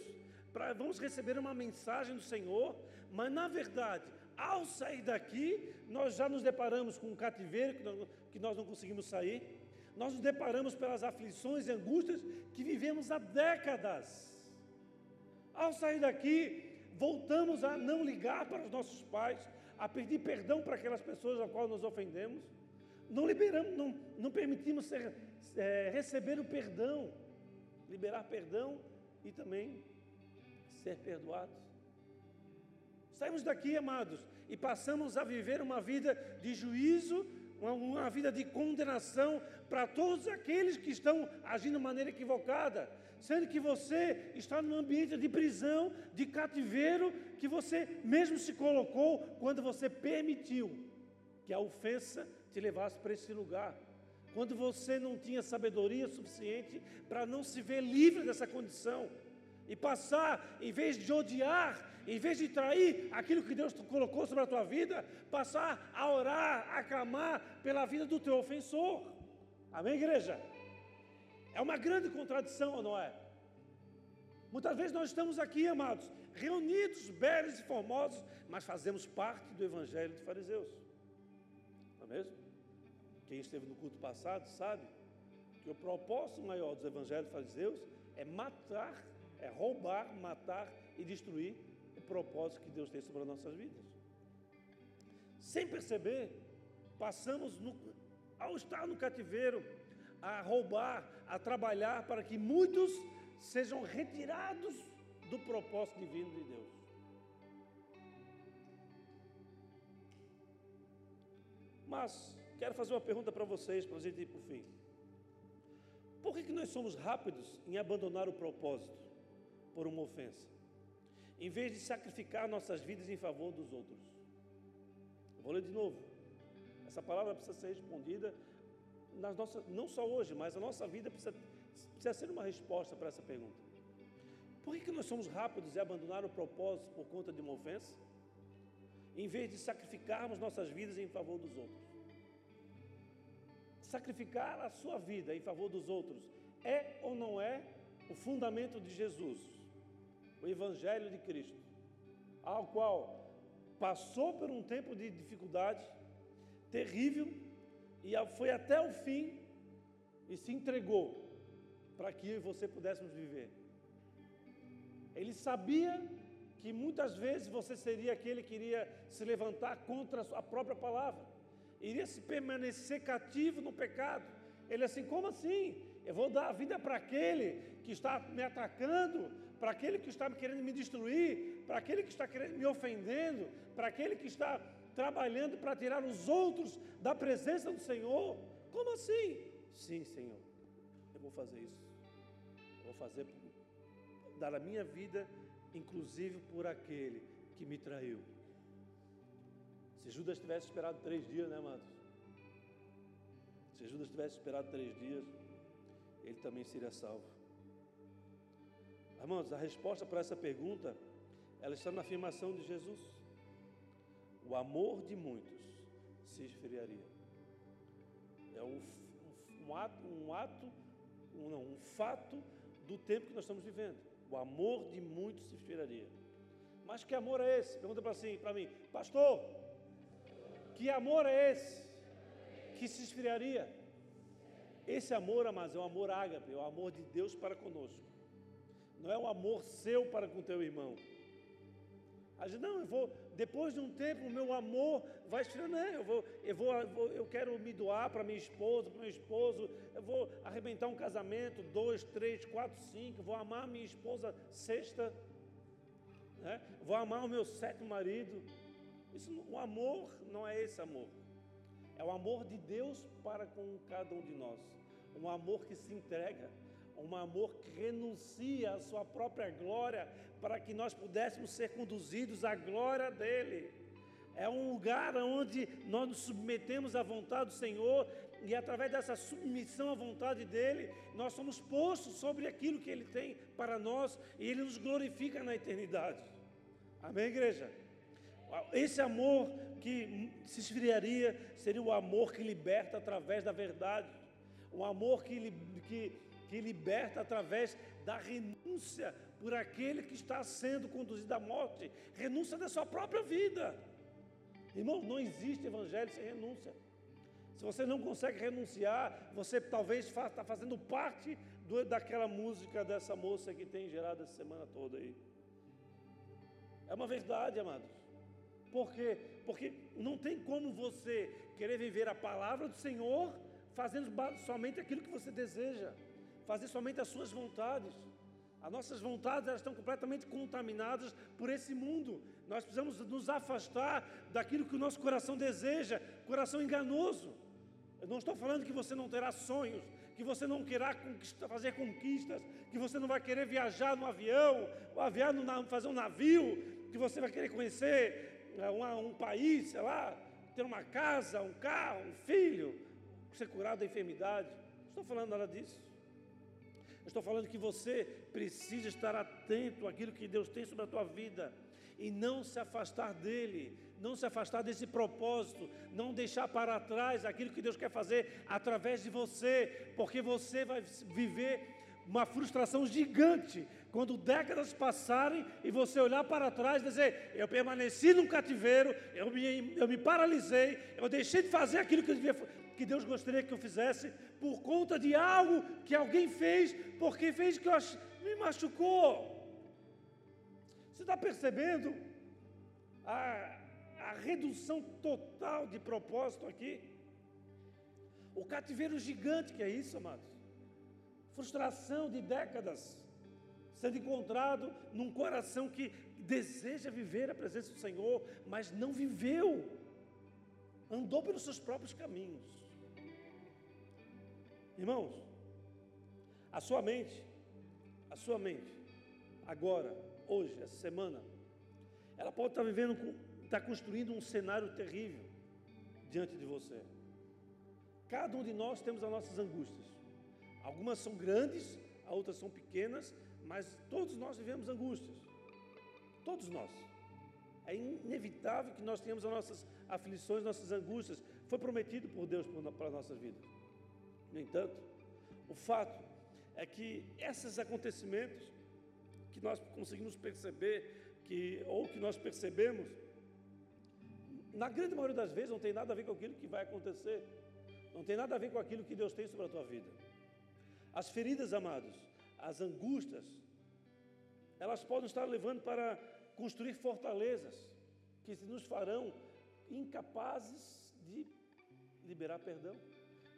pra, vamos receber uma mensagem do Senhor, mas na verdade, ao sair daqui, nós já nos deparamos com um cativeiro que nós, que nós não conseguimos sair, nós nos deparamos pelas aflições e angústias que vivemos há décadas. Ao sair daqui, voltamos a não ligar para os nossos pais, a pedir perdão para aquelas pessoas a qual nos ofendemos, não liberamos, não, não permitimos ser, é, receber o perdão, liberar perdão e também ser perdoados. Saímos daqui, amados, e passamos a viver uma vida de juízo, uma, uma vida de condenação para todos aqueles que estão agindo de maneira equivocada, sendo que você está num ambiente de prisão, de cativeiro, que você mesmo se colocou quando você permitiu que a ofensa te levasse para esse lugar. Quando você não tinha sabedoria suficiente para não se ver livre dessa condição e passar, em vez de odiar, em vez de trair aquilo que Deus colocou sobre a tua vida, passar a orar, a clamar pela vida do teu ofensor. Amém, igreja? É uma grande contradição, ou não é? Muitas vezes nós estamos aqui, amados, reunidos, belos e formosos, mas fazemos parte do evangelho de fariseus. Não é mesmo? Quem esteve no culto passado sabe que o propósito maior dos evangelhos de fariseus é matar, é roubar, matar e destruir o propósito que Deus tem sobre as nossas vidas. Sem perceber, passamos no, ao estar no cativeiro, a roubar, a trabalhar para que muitos sejam retirados do propósito divino de Deus. Mas quero fazer uma pergunta para vocês, para a gente ir para o fim. Por que, que nós somos rápidos em abandonar o propósito por uma ofensa, em vez de sacrificar nossas vidas em favor dos outros? Eu vou ler de novo. Essa palavra precisa ser respondida nas nossas, não só hoje, mas a nossa vida precisa, precisa ser uma resposta para essa pergunta. Por que, que nós somos rápidos em abandonar o propósito por conta de uma ofensa, em vez de sacrificarmos nossas vidas em favor dos outros? Sacrificar a sua vida em favor dos outros é ou não é o fundamento de Jesus, o Evangelho de Cristo, ao qual passou por um tempo de dificuldade terrível e foi até o fim e se entregou para que eu e você pudéssemos viver. Ele sabia que muitas vezes você seria aquele que iria se levantar contra a própria palavra, iria se permanecer cativo no pecado. Ele assim, como assim? Eu vou dar a vida para aquele que está me atacando, para aquele que está querendo me destruir, para aquele que está me ofendendo, para aquele que está trabalhando para tirar os outros da presença do Senhor. Como assim? Sim, Senhor, eu vou fazer isso. Eu vou fazer, dar a minha vida, inclusive por aquele que me traiu. Se Judas tivesse esperado três dias, né, amados? Se Judas tivesse esperado três dias, ele também seria salvo. Irmãos, a resposta para essa pergunta, ela está na afirmação de Jesus o amor de muitos se esfriaria. É um, um, ato, um ato, um, não, um fato do tempo que nós estamos vivendo. O amor de muitos se esfriaria. Mas que amor é esse? Pergunta para assim, para mim, pastor, que amor é esse que se esfriaria? Esse amor, amados, é o amor ágape, é o amor de Deus para conosco. Não é o amor seu para com teu irmão. A gente, não, eu vou, depois de um tempo, o meu amor vai esfriando. Não, eu, vou, eu, vou, eu quero me doar para minha esposa, para meu esposo. Eu vou arrebentar um casamento, dois, três, quatro, cinco. Vou amar minha esposa sexta. Né? Vou amar o meu sétimo marido. Isso, o amor não é esse amor. É o amor de Deus para com cada um de nós. Um amor que se entrega, um amor que renuncia à sua própria glória para que nós pudéssemos ser conduzidos à glória dele. É um lugar onde nós nos submetemos à vontade do Senhor e através dessa submissão à vontade dele, nós somos postos sobre aquilo que ele tem para nós e ele nos glorifica na eternidade. Amém, igreja? Esse amor que se esfriaria seria o amor que liberta através da verdade, o amor que, que, que liberta através da renúncia por aquele que está sendo conduzido à morte, renúncia da sua própria vida. Irmão, não existe evangelho sem renúncia. Se você não consegue renunciar, você talvez está fazendo parte do, daquela música dessa moça que tem gerado essa semana toda aí. É uma verdade, amados. Por quê? Porque não tem como você querer viver a palavra do Senhor fazendo somente aquilo que você deseja, fazer somente as suas vontades. As nossas vontades elas estão completamente contaminadas por esse mundo. Nós precisamos nos afastar daquilo que o nosso coração deseja, coração enganoso. Eu não estou falando que você não terá sonhos, que você não querá fazer conquistas, que você não vai querer viajar no avião, ou aviar no, fazer um navio, que você vai querer conhecer é, um país, sei lá, ter uma casa, um carro, um filho, ser curado da enfermidade. Não estou falando nada disso. Eu estou falando que você precisa estar atento àquilo que Deus tem sobre a tua vida e não se afastar dele, não se afastar desse propósito, não deixar para trás aquilo que Deus quer fazer através de você, porque você vai viver uma frustração gigante quando décadas passarem e você olhar para trás e dizer: Eu permaneci num cativeiro, eu me, eu me paralisei, eu deixei de fazer aquilo que, devia, que Deus gostaria que eu fizesse, por conta de algo que alguém fez, porque fez que eu me machucou. Você está percebendo a, a redução total de propósito aqui? O cativeiro gigante que é isso, amados. Frustração de décadas sendo encontrado num coração que deseja viver a presença do Senhor, mas não viveu, andou pelos seus próprios caminhos. Irmãos, a sua mente, a sua mente, agora, hoje, essa semana, ela pode estar vivendo, estar construindo um cenário terrível diante de você. Cada um de nós temos as nossas angústias. Algumas são grandes, outras são pequenas, mas todos nós vivemos angústias. Todos nós. É inevitável que nós tenhamos as nossas aflições, nossas angústias. Foi prometido por Deus para a nossa vida. No entanto, o fato é que esses acontecimentos que nós conseguimos perceber, que, ou que nós percebemos, na grande maioria das vezes não tem nada a ver com aquilo que vai acontecer, não tem nada a ver com aquilo que Deus tem sobre a tua vida. As feridas, amados, as angústias, elas podem estar levando para construir fortalezas que nos farão incapazes de liberar perdão,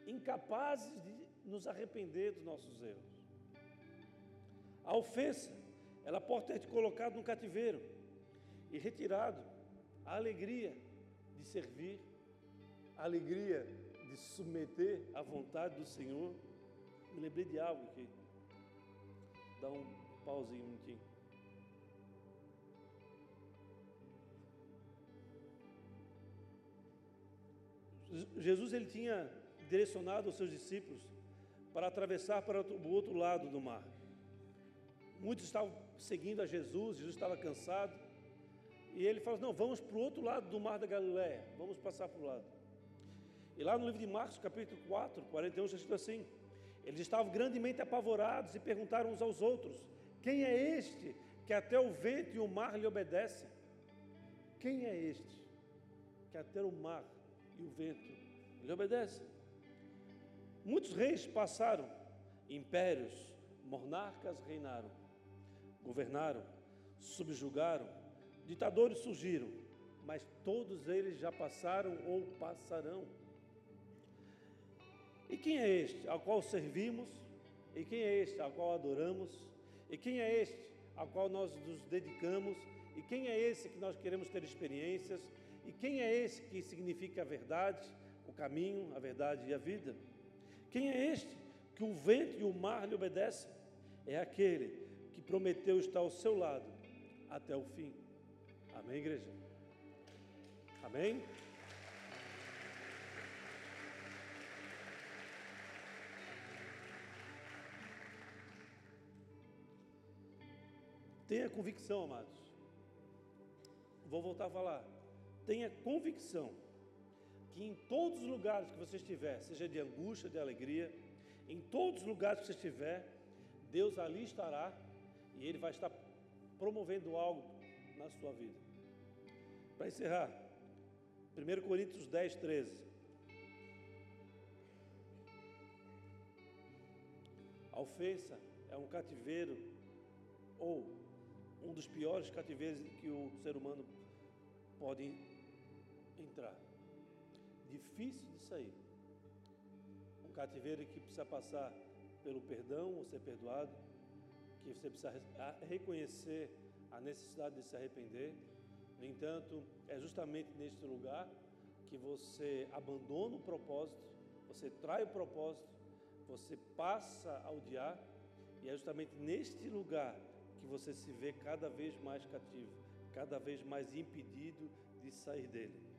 incapazes de nos arrepender dos nossos erros. A ofensa, ela pode ter te colocado no cativeiro e retirado a alegria de servir, a alegria de submeter à vontade do Senhor. Me lembrei de algo aqui. Dá um pauzinho um minutinho. Jesus ele tinha direcionado os seus discípulos para atravessar para o outro lado do mar. Muitos estavam seguindo a Jesus, Jesus estava cansado. E ele falou: Não, vamos para o outro lado do mar da Galiléia, vamos passar para o lado. E lá no livro de Marcos, capítulo 4, 41, está escrito assim: Eles estavam grandemente apavorados e perguntaram uns aos outros: Quem é este que até o vento e o mar lhe obedecem? Quem é este que até o mar e o vento lhe obedecem? Muitos reis passaram, impérios, monarcas reinaram, governaram, subjugaram, ditadores surgiram, mas todos eles já passaram ou passarão. E quem é este ao qual servimos? E quem é este ao qual adoramos? E quem é este ao qual nós nos dedicamos? E quem é esse que nós queremos ter experiências? E quem é esse que significa a verdade, o caminho, a verdade e a vida? Quem é este que o vento e o mar lhe obedecem? É aquele que prometeu estar ao seu lado até o fim. Amém, igreja? Amém? Tenha convicção, amados. Vou voltar a falar. Tenha convicção que em todos os lugares que você estiver, seja de angústia, de alegria, em todos os lugares que você estiver, Deus ali estará e Ele vai estar promovendo algo na sua vida. Para encerrar, 1 Coríntios 10, 13. A ofensa é um cativeiro ou um dos piores cativeiros que o ser humano pode entrar. Difícil de sair. Um cativeiro que precisa passar pelo perdão ou ser perdoado, que você precisa reconhecer a necessidade de se arrepender. No entanto, é justamente neste lugar que você abandona o propósito, você trai o propósito, você passa a odiar, e é justamente neste lugar que você se vê cada vez mais cativo, cada vez mais impedido de sair dele.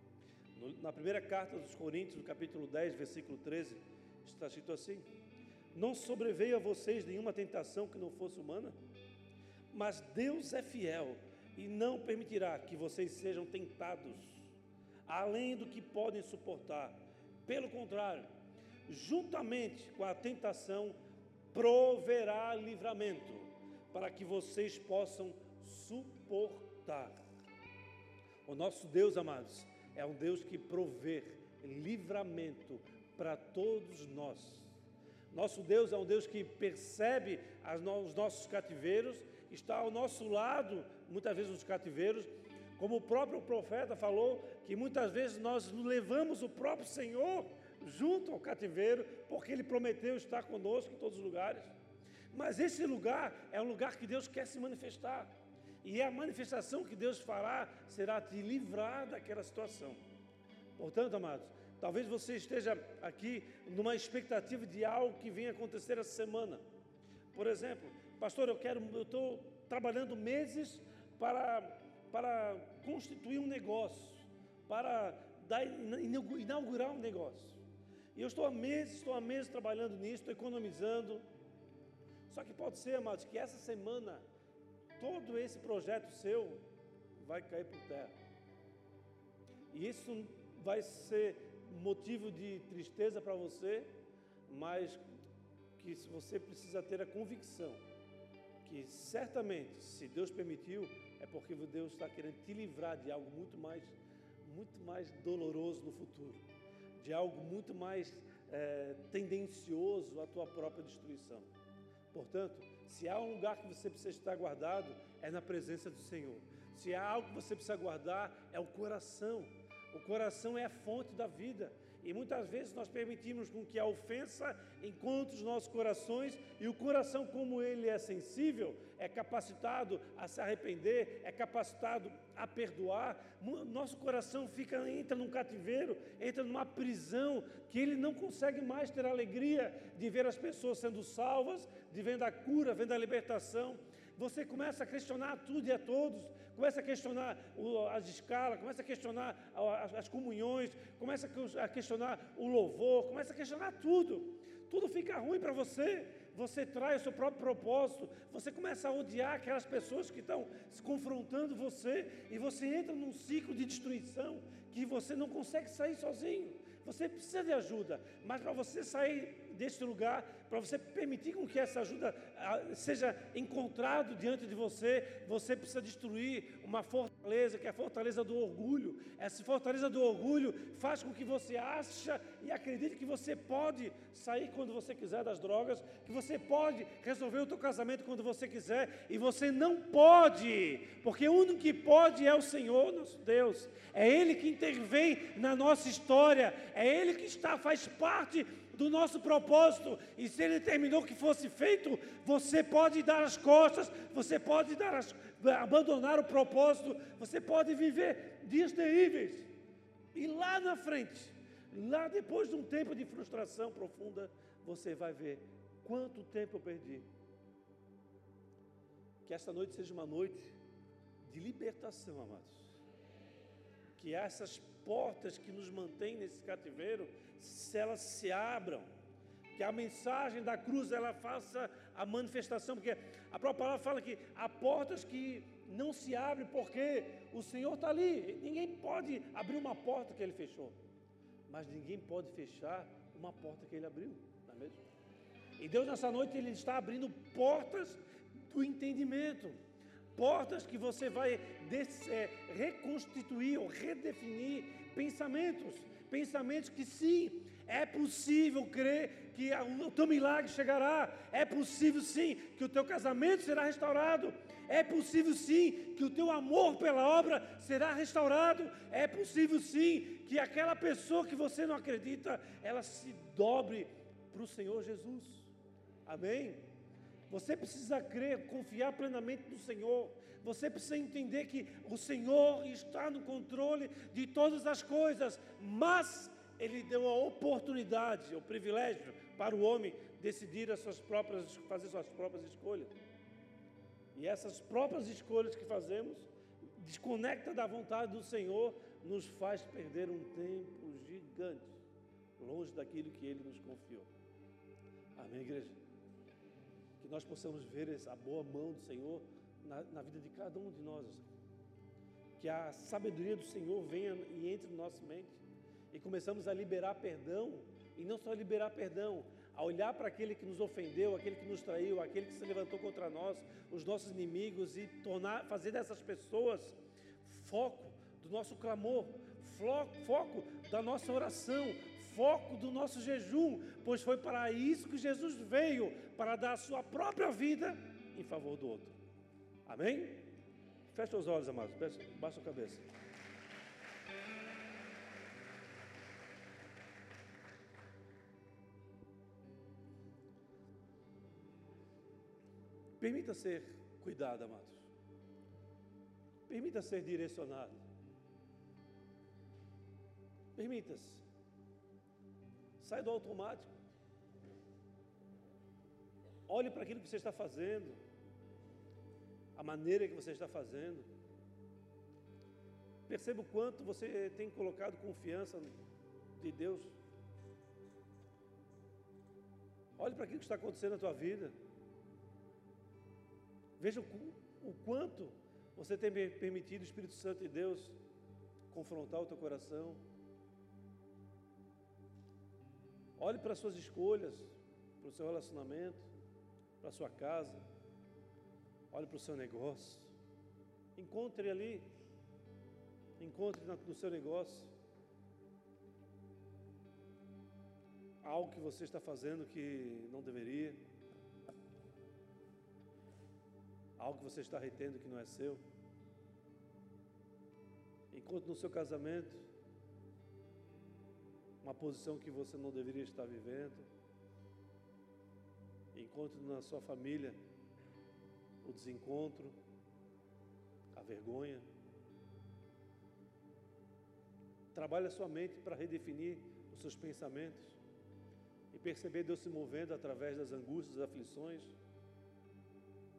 Na primeira carta dos Coríntios, no capítulo 10, versículo 13, está escrito assim: Não sobreveio a vocês nenhuma tentação que não fosse humana, mas Deus é fiel e não permitirá que vocês sejam tentados além do que podem suportar. Pelo contrário, juntamente com a tentação, proverá livramento para que vocês possam suportar. O nosso Deus, amados, é um Deus que provê livramento para todos nós. Nosso Deus é um Deus que percebe os nossos cativeiros, está ao nosso lado, muitas vezes nos cativeiros, como o próprio profeta falou, que muitas vezes nós levamos o próprio Senhor junto ao cativeiro, porque Ele prometeu estar conosco em todos os lugares. Mas esse lugar é um lugar que Deus quer se manifestar. E a manifestação que Deus fará será te livrar daquela situação. Portanto, amados, talvez você esteja aqui numa expectativa de algo que venha acontecer essa semana. Por exemplo, pastor, eu quero, eu estou trabalhando meses para, para constituir um negócio, para dar, inaugurar um negócio. E eu estou há meses, estou há meses trabalhando nisso, estou economizando só que pode ser, amados, que essa semana todo esse projeto seu vai cair por terra. E isso vai ser motivo de tristeza para você, mas que você precisa ter a convicção que certamente, se Deus permitiu, é porque Deus está querendo te livrar de algo muito mais, muito mais doloroso no futuro, de algo muito mais é, tendencioso à tua própria destruição. Portanto, se há um lugar que você precisa estar guardado, é na presença do Senhor. Se há algo que você precisa guardar, é o coração. O coração é a fonte da vida. E muitas vezes nós permitimos com que a ofensa encontre os nossos corações e o coração, como ele é sensível, é capacitado a se arrepender, é capacitado a perdoar. Nosso coração fica entra num cativeiro, entra numa prisão que ele não consegue mais ter alegria de ver as pessoas sendo salvas, de ver a cura, vendo a libertação. Você começa a questionar tudo e a todos começa a questionar as escalas, começa a questionar as comunhões, começa a questionar o louvor, começa a questionar tudo. Tudo fica ruim para você. Você traz o seu próprio propósito, você começa a odiar aquelas pessoas que estão se confrontando você, e você entra num ciclo de destruição que você não consegue sair sozinho. Você precisa de ajuda, mas para você sair deste lugar, para você permitir com que essa ajuda ah, seja encontrado diante de você, você precisa destruir uma fortaleza, que é a fortaleza do orgulho. Essa fortaleza do orgulho faz com que você acha e acredite que você pode sair quando você quiser das drogas, que você pode resolver o teu casamento quando você quiser, e você não pode, porque o único que pode é o Senhor, nosso Deus. É Ele que intervém na nossa história, é Ele que está, faz parte do nosso propósito, e se ele terminou que fosse feito, você pode dar as costas, você pode dar as, abandonar o propósito, você pode viver dias terríveis. E lá na frente, lá depois de um tempo de frustração profunda, você vai ver quanto tempo eu perdi. Que esta noite seja uma noite de libertação, amados. Que essas portas que nos mantêm nesse cativeiro, se elas se abram, que a mensagem da cruz ela faça a manifestação, porque a própria palavra fala que há portas que não se abrem porque o Senhor está ali. Ninguém pode abrir uma porta que Ele fechou, mas ninguém pode fechar uma porta que Ele abriu, não é mesmo? E Deus nessa noite Ele está abrindo portas do entendimento, portas que você vai é, reconstituir ou redefinir pensamentos, pensamentos que sim, é possível crer que o teu milagre chegará. É possível sim que o teu casamento será restaurado. É possível sim que o teu amor pela obra será restaurado. É possível sim que aquela pessoa que você não acredita, ela se dobre para o Senhor Jesus. Amém? Você precisa crer, confiar plenamente no Senhor. Você precisa entender que o Senhor está no controle de todas as coisas, mas Ele deu a oportunidade, o privilégio para o homem decidir as suas próprias, fazer suas próprias escolhas. E essas próprias escolhas que fazemos, desconecta da vontade do Senhor, nos faz perder um tempo gigante, longe daquilo que Ele nos confiou. Amém, igreja? Que nós possamos ver essa boa mão do Senhor na, na vida de cada um de nós. Que a sabedoria do Senhor venha e entre na nossa mente. E começamos a liberar perdão. E não só liberar perdão, a olhar para aquele que nos ofendeu, aquele que nos traiu, aquele que se levantou contra nós, os nossos inimigos e tornar, fazer dessas pessoas foco do nosso clamor, foco da nossa oração, foco do nosso jejum, pois foi para isso que Jesus veio, para dar a sua própria vida em favor do outro. Amém? Feche os olhos, amados, baixa a cabeça. Permita ser cuidado, amados. Permita ser direcionado. Permita-se. Sai do automático. Olhe para aquilo que você está fazendo. A maneira que você está fazendo. Perceba o quanto você tem colocado confiança de Deus. Olhe para aquilo que está acontecendo na tua vida. Veja o, o quanto você tem permitido o Espírito Santo de Deus confrontar o teu coração. Olhe para as suas escolhas, para o seu relacionamento, para a sua casa. Olhe para o seu negócio. Encontre ali, encontre no seu negócio algo que você está fazendo que não deveria. algo que você está retendo que não é seu. Enquanto no seu casamento, uma posição que você não deveria estar vivendo. Enquanto na sua família, o desencontro, a vergonha. Trabalhe a sua mente para redefinir os seus pensamentos e perceber Deus se movendo através das angústias, das aflições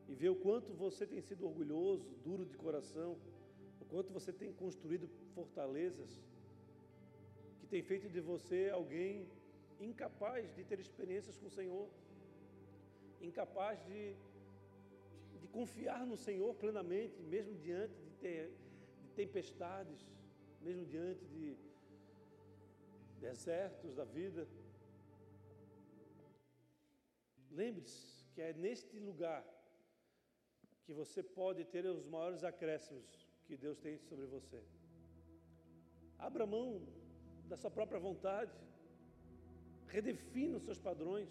e ver o quanto você tem sido orgulhoso, duro de coração, o quanto você tem construído fortalezas que tem feito de você alguém incapaz de ter experiências com o Senhor, incapaz de, de confiar no Senhor plenamente, mesmo diante de, ter, de tempestades, mesmo diante de desertos da vida. Lembre-se que é neste lugar que você pode ter os maiores acréscimos que Deus tem sobre você. Abra mão da sua própria vontade, redefina os seus padrões.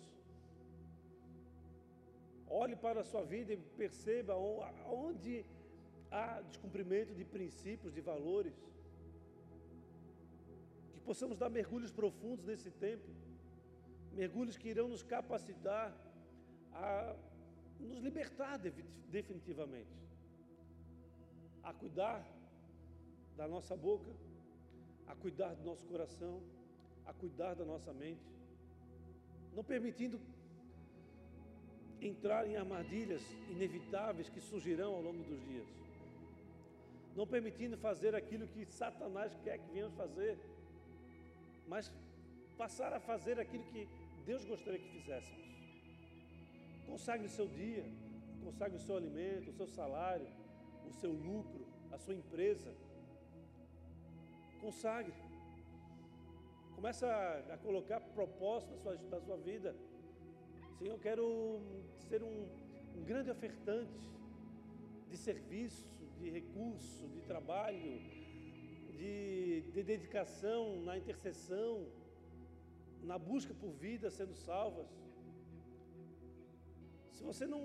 Olhe para a sua vida e perceba onde há descumprimento de princípios, de valores. Que possamos dar mergulhos profundos nesse tempo, mergulhos que irão nos capacitar a nos libertar definitivamente, a cuidar da nossa boca, a cuidar do nosso coração, a cuidar da nossa mente, não permitindo entrar em armadilhas inevitáveis que surgirão ao longo dos dias, não permitindo fazer aquilo que Satanás quer que venhamos fazer, mas passar a fazer aquilo que Deus gostaria que fizéssemos. Consagre o seu dia, consagre o seu alimento, o seu salário, o seu lucro, a sua empresa. Consagre. Começa a, colocar propósito na sua, na sua vida. Senhor, eu quero ser um, um grande ofertante de serviço, de recurso, de trabalho, de, de dedicação na intercessão, na busca por vidas sendo salvas. Se você não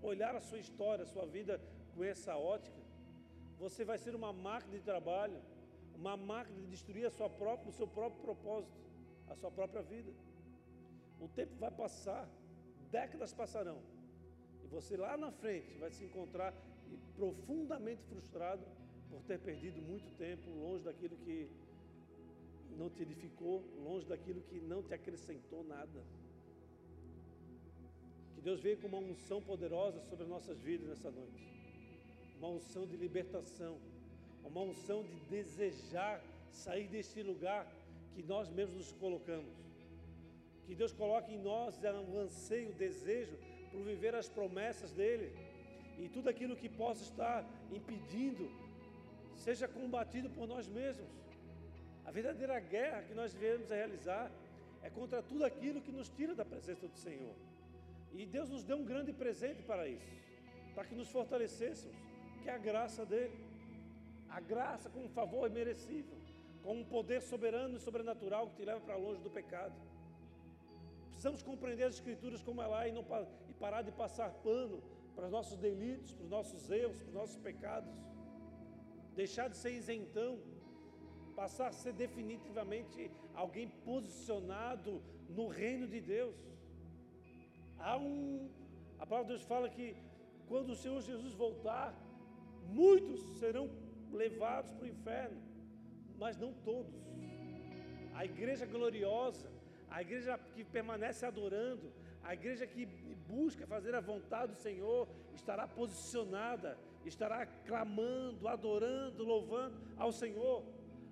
olhar a sua história, a sua vida com essa ótica, você vai ser uma máquina de trabalho, uma máquina de destruir a sua própria, o seu próprio propósito, a sua própria vida. O tempo vai passar, décadas passarão, e você lá na frente vai se encontrar profundamente frustrado por ter perdido muito tempo longe daquilo que não te edificou, longe daquilo que não te acrescentou nada. Que Deus veio com uma unção poderosa sobre as nossas vidas nessa noite. Uma unção de libertação, uma unção de desejar sair deste lugar que nós mesmos nos colocamos. Que Deus coloque em nós um anseio, um desejo por viver as promessas dele e tudo aquilo que possa estar impedindo seja combatido por nós mesmos. A verdadeira guerra que nós devemos realizar é contra tudo aquilo que nos tira da presença do Senhor. E Deus nos deu um grande presente para isso, para que nos fortalecêssemos, que é a graça dele. A graça com um favor imerecível, com um poder soberano e sobrenatural que te leva para longe do pecado. Precisamos compreender as Escrituras como ela é e, não, e parar de passar pano para os nossos delitos, para os nossos erros, para os nossos pecados. Deixar de ser isentão, passar a ser definitivamente alguém posicionado no reino de Deus. Há um. A palavra de Deus fala que quando o Senhor Jesus voltar, muitos serão levados para o inferno, mas não todos. A igreja gloriosa, a igreja que permanece adorando, a igreja que busca fazer a vontade do Senhor, estará posicionada, estará clamando, adorando, louvando ao Senhor.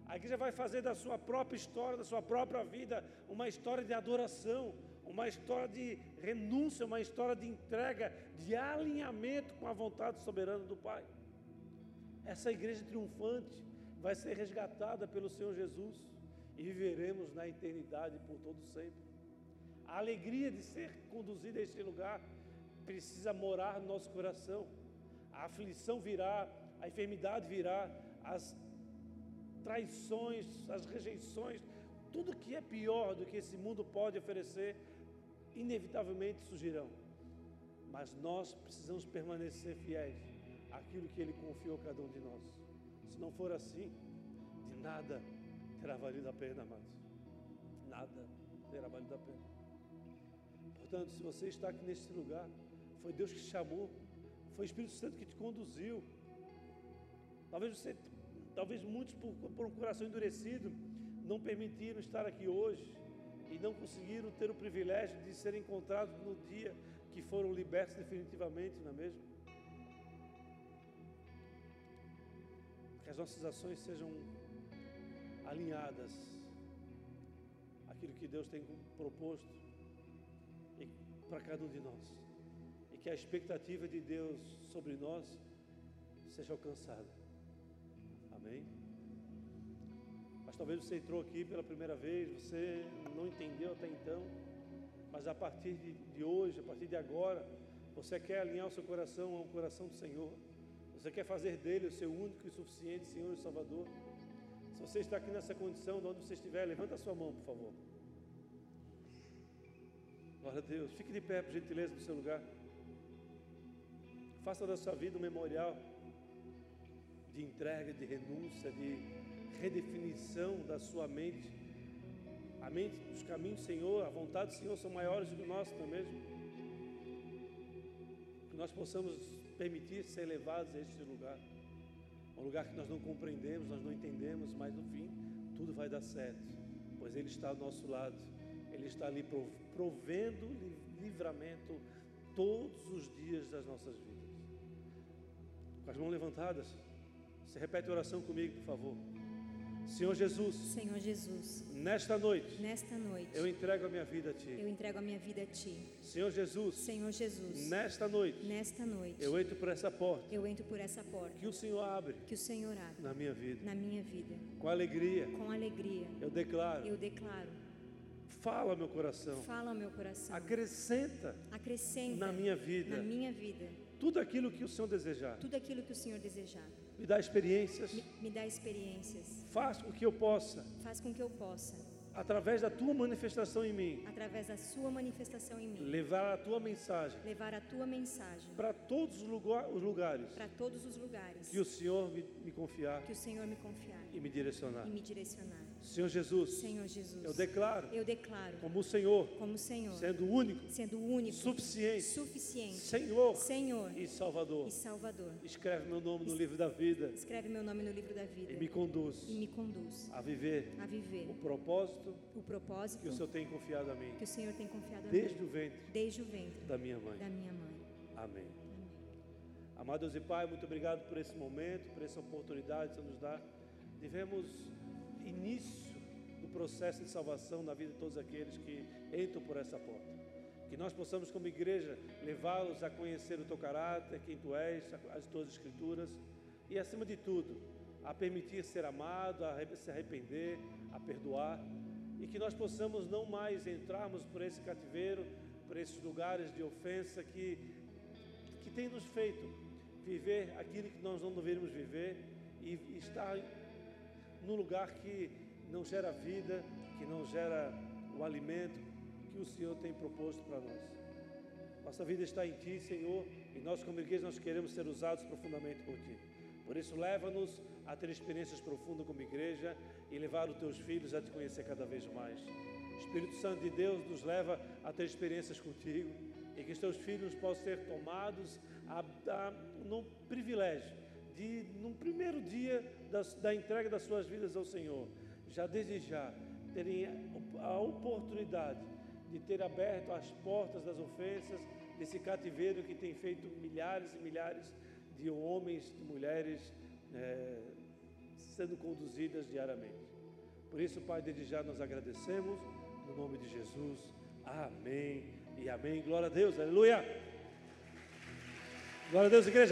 A igreja vai fazer da sua própria história, da sua própria vida, uma história de adoração, uma história de renúncia, uma história de entrega, de alinhamento com a vontade soberana do Pai. Essa igreja triunfante vai ser resgatada pelo Senhor Jesus e viveremos na eternidade por todo sempre. A alegria de ser conduzido a este lugar precisa morar no nosso coração. A aflição virá, a enfermidade virá, as traições, as rejeições, tudo que é pior do que esse mundo pode oferecer inevitavelmente surgirão. Mas nós precisamos permanecer fiéis àquilo que Ele confiou a cada um de nós. Se não for assim, de nada terá valido a pena, amados. Nada terá valido a pena. Portanto, se você está aqui neste lugar, foi Deus que te chamou, foi o Espírito Santo que te conduziu. Talvez você, talvez muitos por, por um coração endurecido, não permitiram estar aqui hoje e não conseguiram ter o privilégio de serem encontrados no dia que foram libertos definitivamente, não é mesmo? As nossas ações sejam alinhadas àquilo que Deus tem proposto para cada um de nós e que a expectativa de Deus sobre nós seja alcançada. Amém? Mas talvez você entrou aqui pela primeira vez, você não entendeu até então, mas a partir de, de hoje, a partir de agora, você quer alinhar o seu coração ao coração do Senhor, você quer fazer dele o seu único e suficiente Senhor e Salvador. Se você está aqui nessa condição, de onde você estiver, levanta a sua mão, por favor. Glória a Deus. Fique de pé, por gentileza, no seu lugar. Faça da sua vida um memorial de entrega, de renúncia, de redefinição da sua mente. A mente, os caminhos do Senhor, a vontade do Senhor são maiores do que o nosso, não é mesmo? Que nós possamos permitir ser levados a este lugar. Um lugar que nós não compreendemos, nós não entendemos, mas no fim tudo vai dar certo, pois Ele está ao nosso lado, Ele está ali provendo livramento todos os dias das nossas vidas. Com as mãos levantadas, você repete a oração comigo, por favor. Senhor Jesus. Senhor Jesus. Nesta noite. Nesta noite. Eu entrego a minha vida a ti. Eu entrego a minha vida a ti. Senhor Jesus. Senhor Jesus. Nesta noite. Nesta noite. Eu entro por essa porta. Eu entro por essa porta. Que o Senhor abre. Que o Senhor abre. Na minha vida. Na minha vida. Com alegria. Com alegria. Eu declaro. Eu declaro. Fala meu coração. Fala meu coração. Acrescenta. Acrescenta. Na minha vida. Na minha vida. Tudo aquilo que o Senhor desejar. Tudo aquilo que o Senhor desejar. Me dá experiências. Me, me dá experiências. Faz com que eu possa. Faz com que eu possa. Através da tua manifestação em mim. Através da sua manifestação em mim. Levar a tua mensagem. Levar a tua mensagem. Para todos os lugares. Para todos os lugares. Que o Senhor me, me confiar. Que o Senhor me confiar. E me direcionar. E me direcionar. Senhor Jesus. Senhor Jesus. Eu declaro. Eu declaro. Como o Senhor. Como o Senhor. Sendo único. Sendo único. Suficiente. Suficiente. Senhor. Senhor. E Salvador. E Salvador. Escreve meu nome no livro da vida. Escreve meu nome no livro da vida. E me conduz. E me conduz. A viver. A viver. O propósito. O propósito. Que o Senhor tem confiado a mim. Que o Senhor tem confiado a Desde mim. o ventre. Desde o ventre. Da minha mãe. Da minha mãe. Amém. Amado Deus e Pai, muito obrigado por esse momento, por essa oportunidade que você nos dá. Tivemos início do processo de salvação na vida de todos aqueles que entram por essa porta. Que nós possamos, como igreja, levá-los a conhecer o teu caráter, quem tu és, as tuas escrituras e, acima de tudo, a permitir ser amado, a se arrepender, a perdoar e que nós possamos não mais entrarmos por esse cativeiro, por esses lugares de ofensa que, que tem nos feito viver aquilo que nós não deveríamos viver e estar num lugar que não gera vida, que não gera o alimento que o Senhor tem proposto para nós. Nossa vida está em Ti, Senhor, e nós como igreja nós queremos ser usados profundamente por Ti. Por isso, leva-nos a ter experiências profundas como igreja e levar os Teus filhos a Te conhecer cada vez mais. Espírito Santo de Deus nos leva a ter experiências contigo e que os Teus filhos possam ser tomados a, a, no privilégio de, num primeiro dia da, da entrega das suas vidas ao Senhor, já desde já terem a oportunidade de ter aberto as portas das ofensas, desse cativeiro que tem feito milhares e milhares de homens, de mulheres é, sendo conduzidas diariamente. Por isso, Pai, desde já nós agradecemos, no nome de Jesus. Amém e amém. Glória a Deus, aleluia. Glória a Deus, igreja.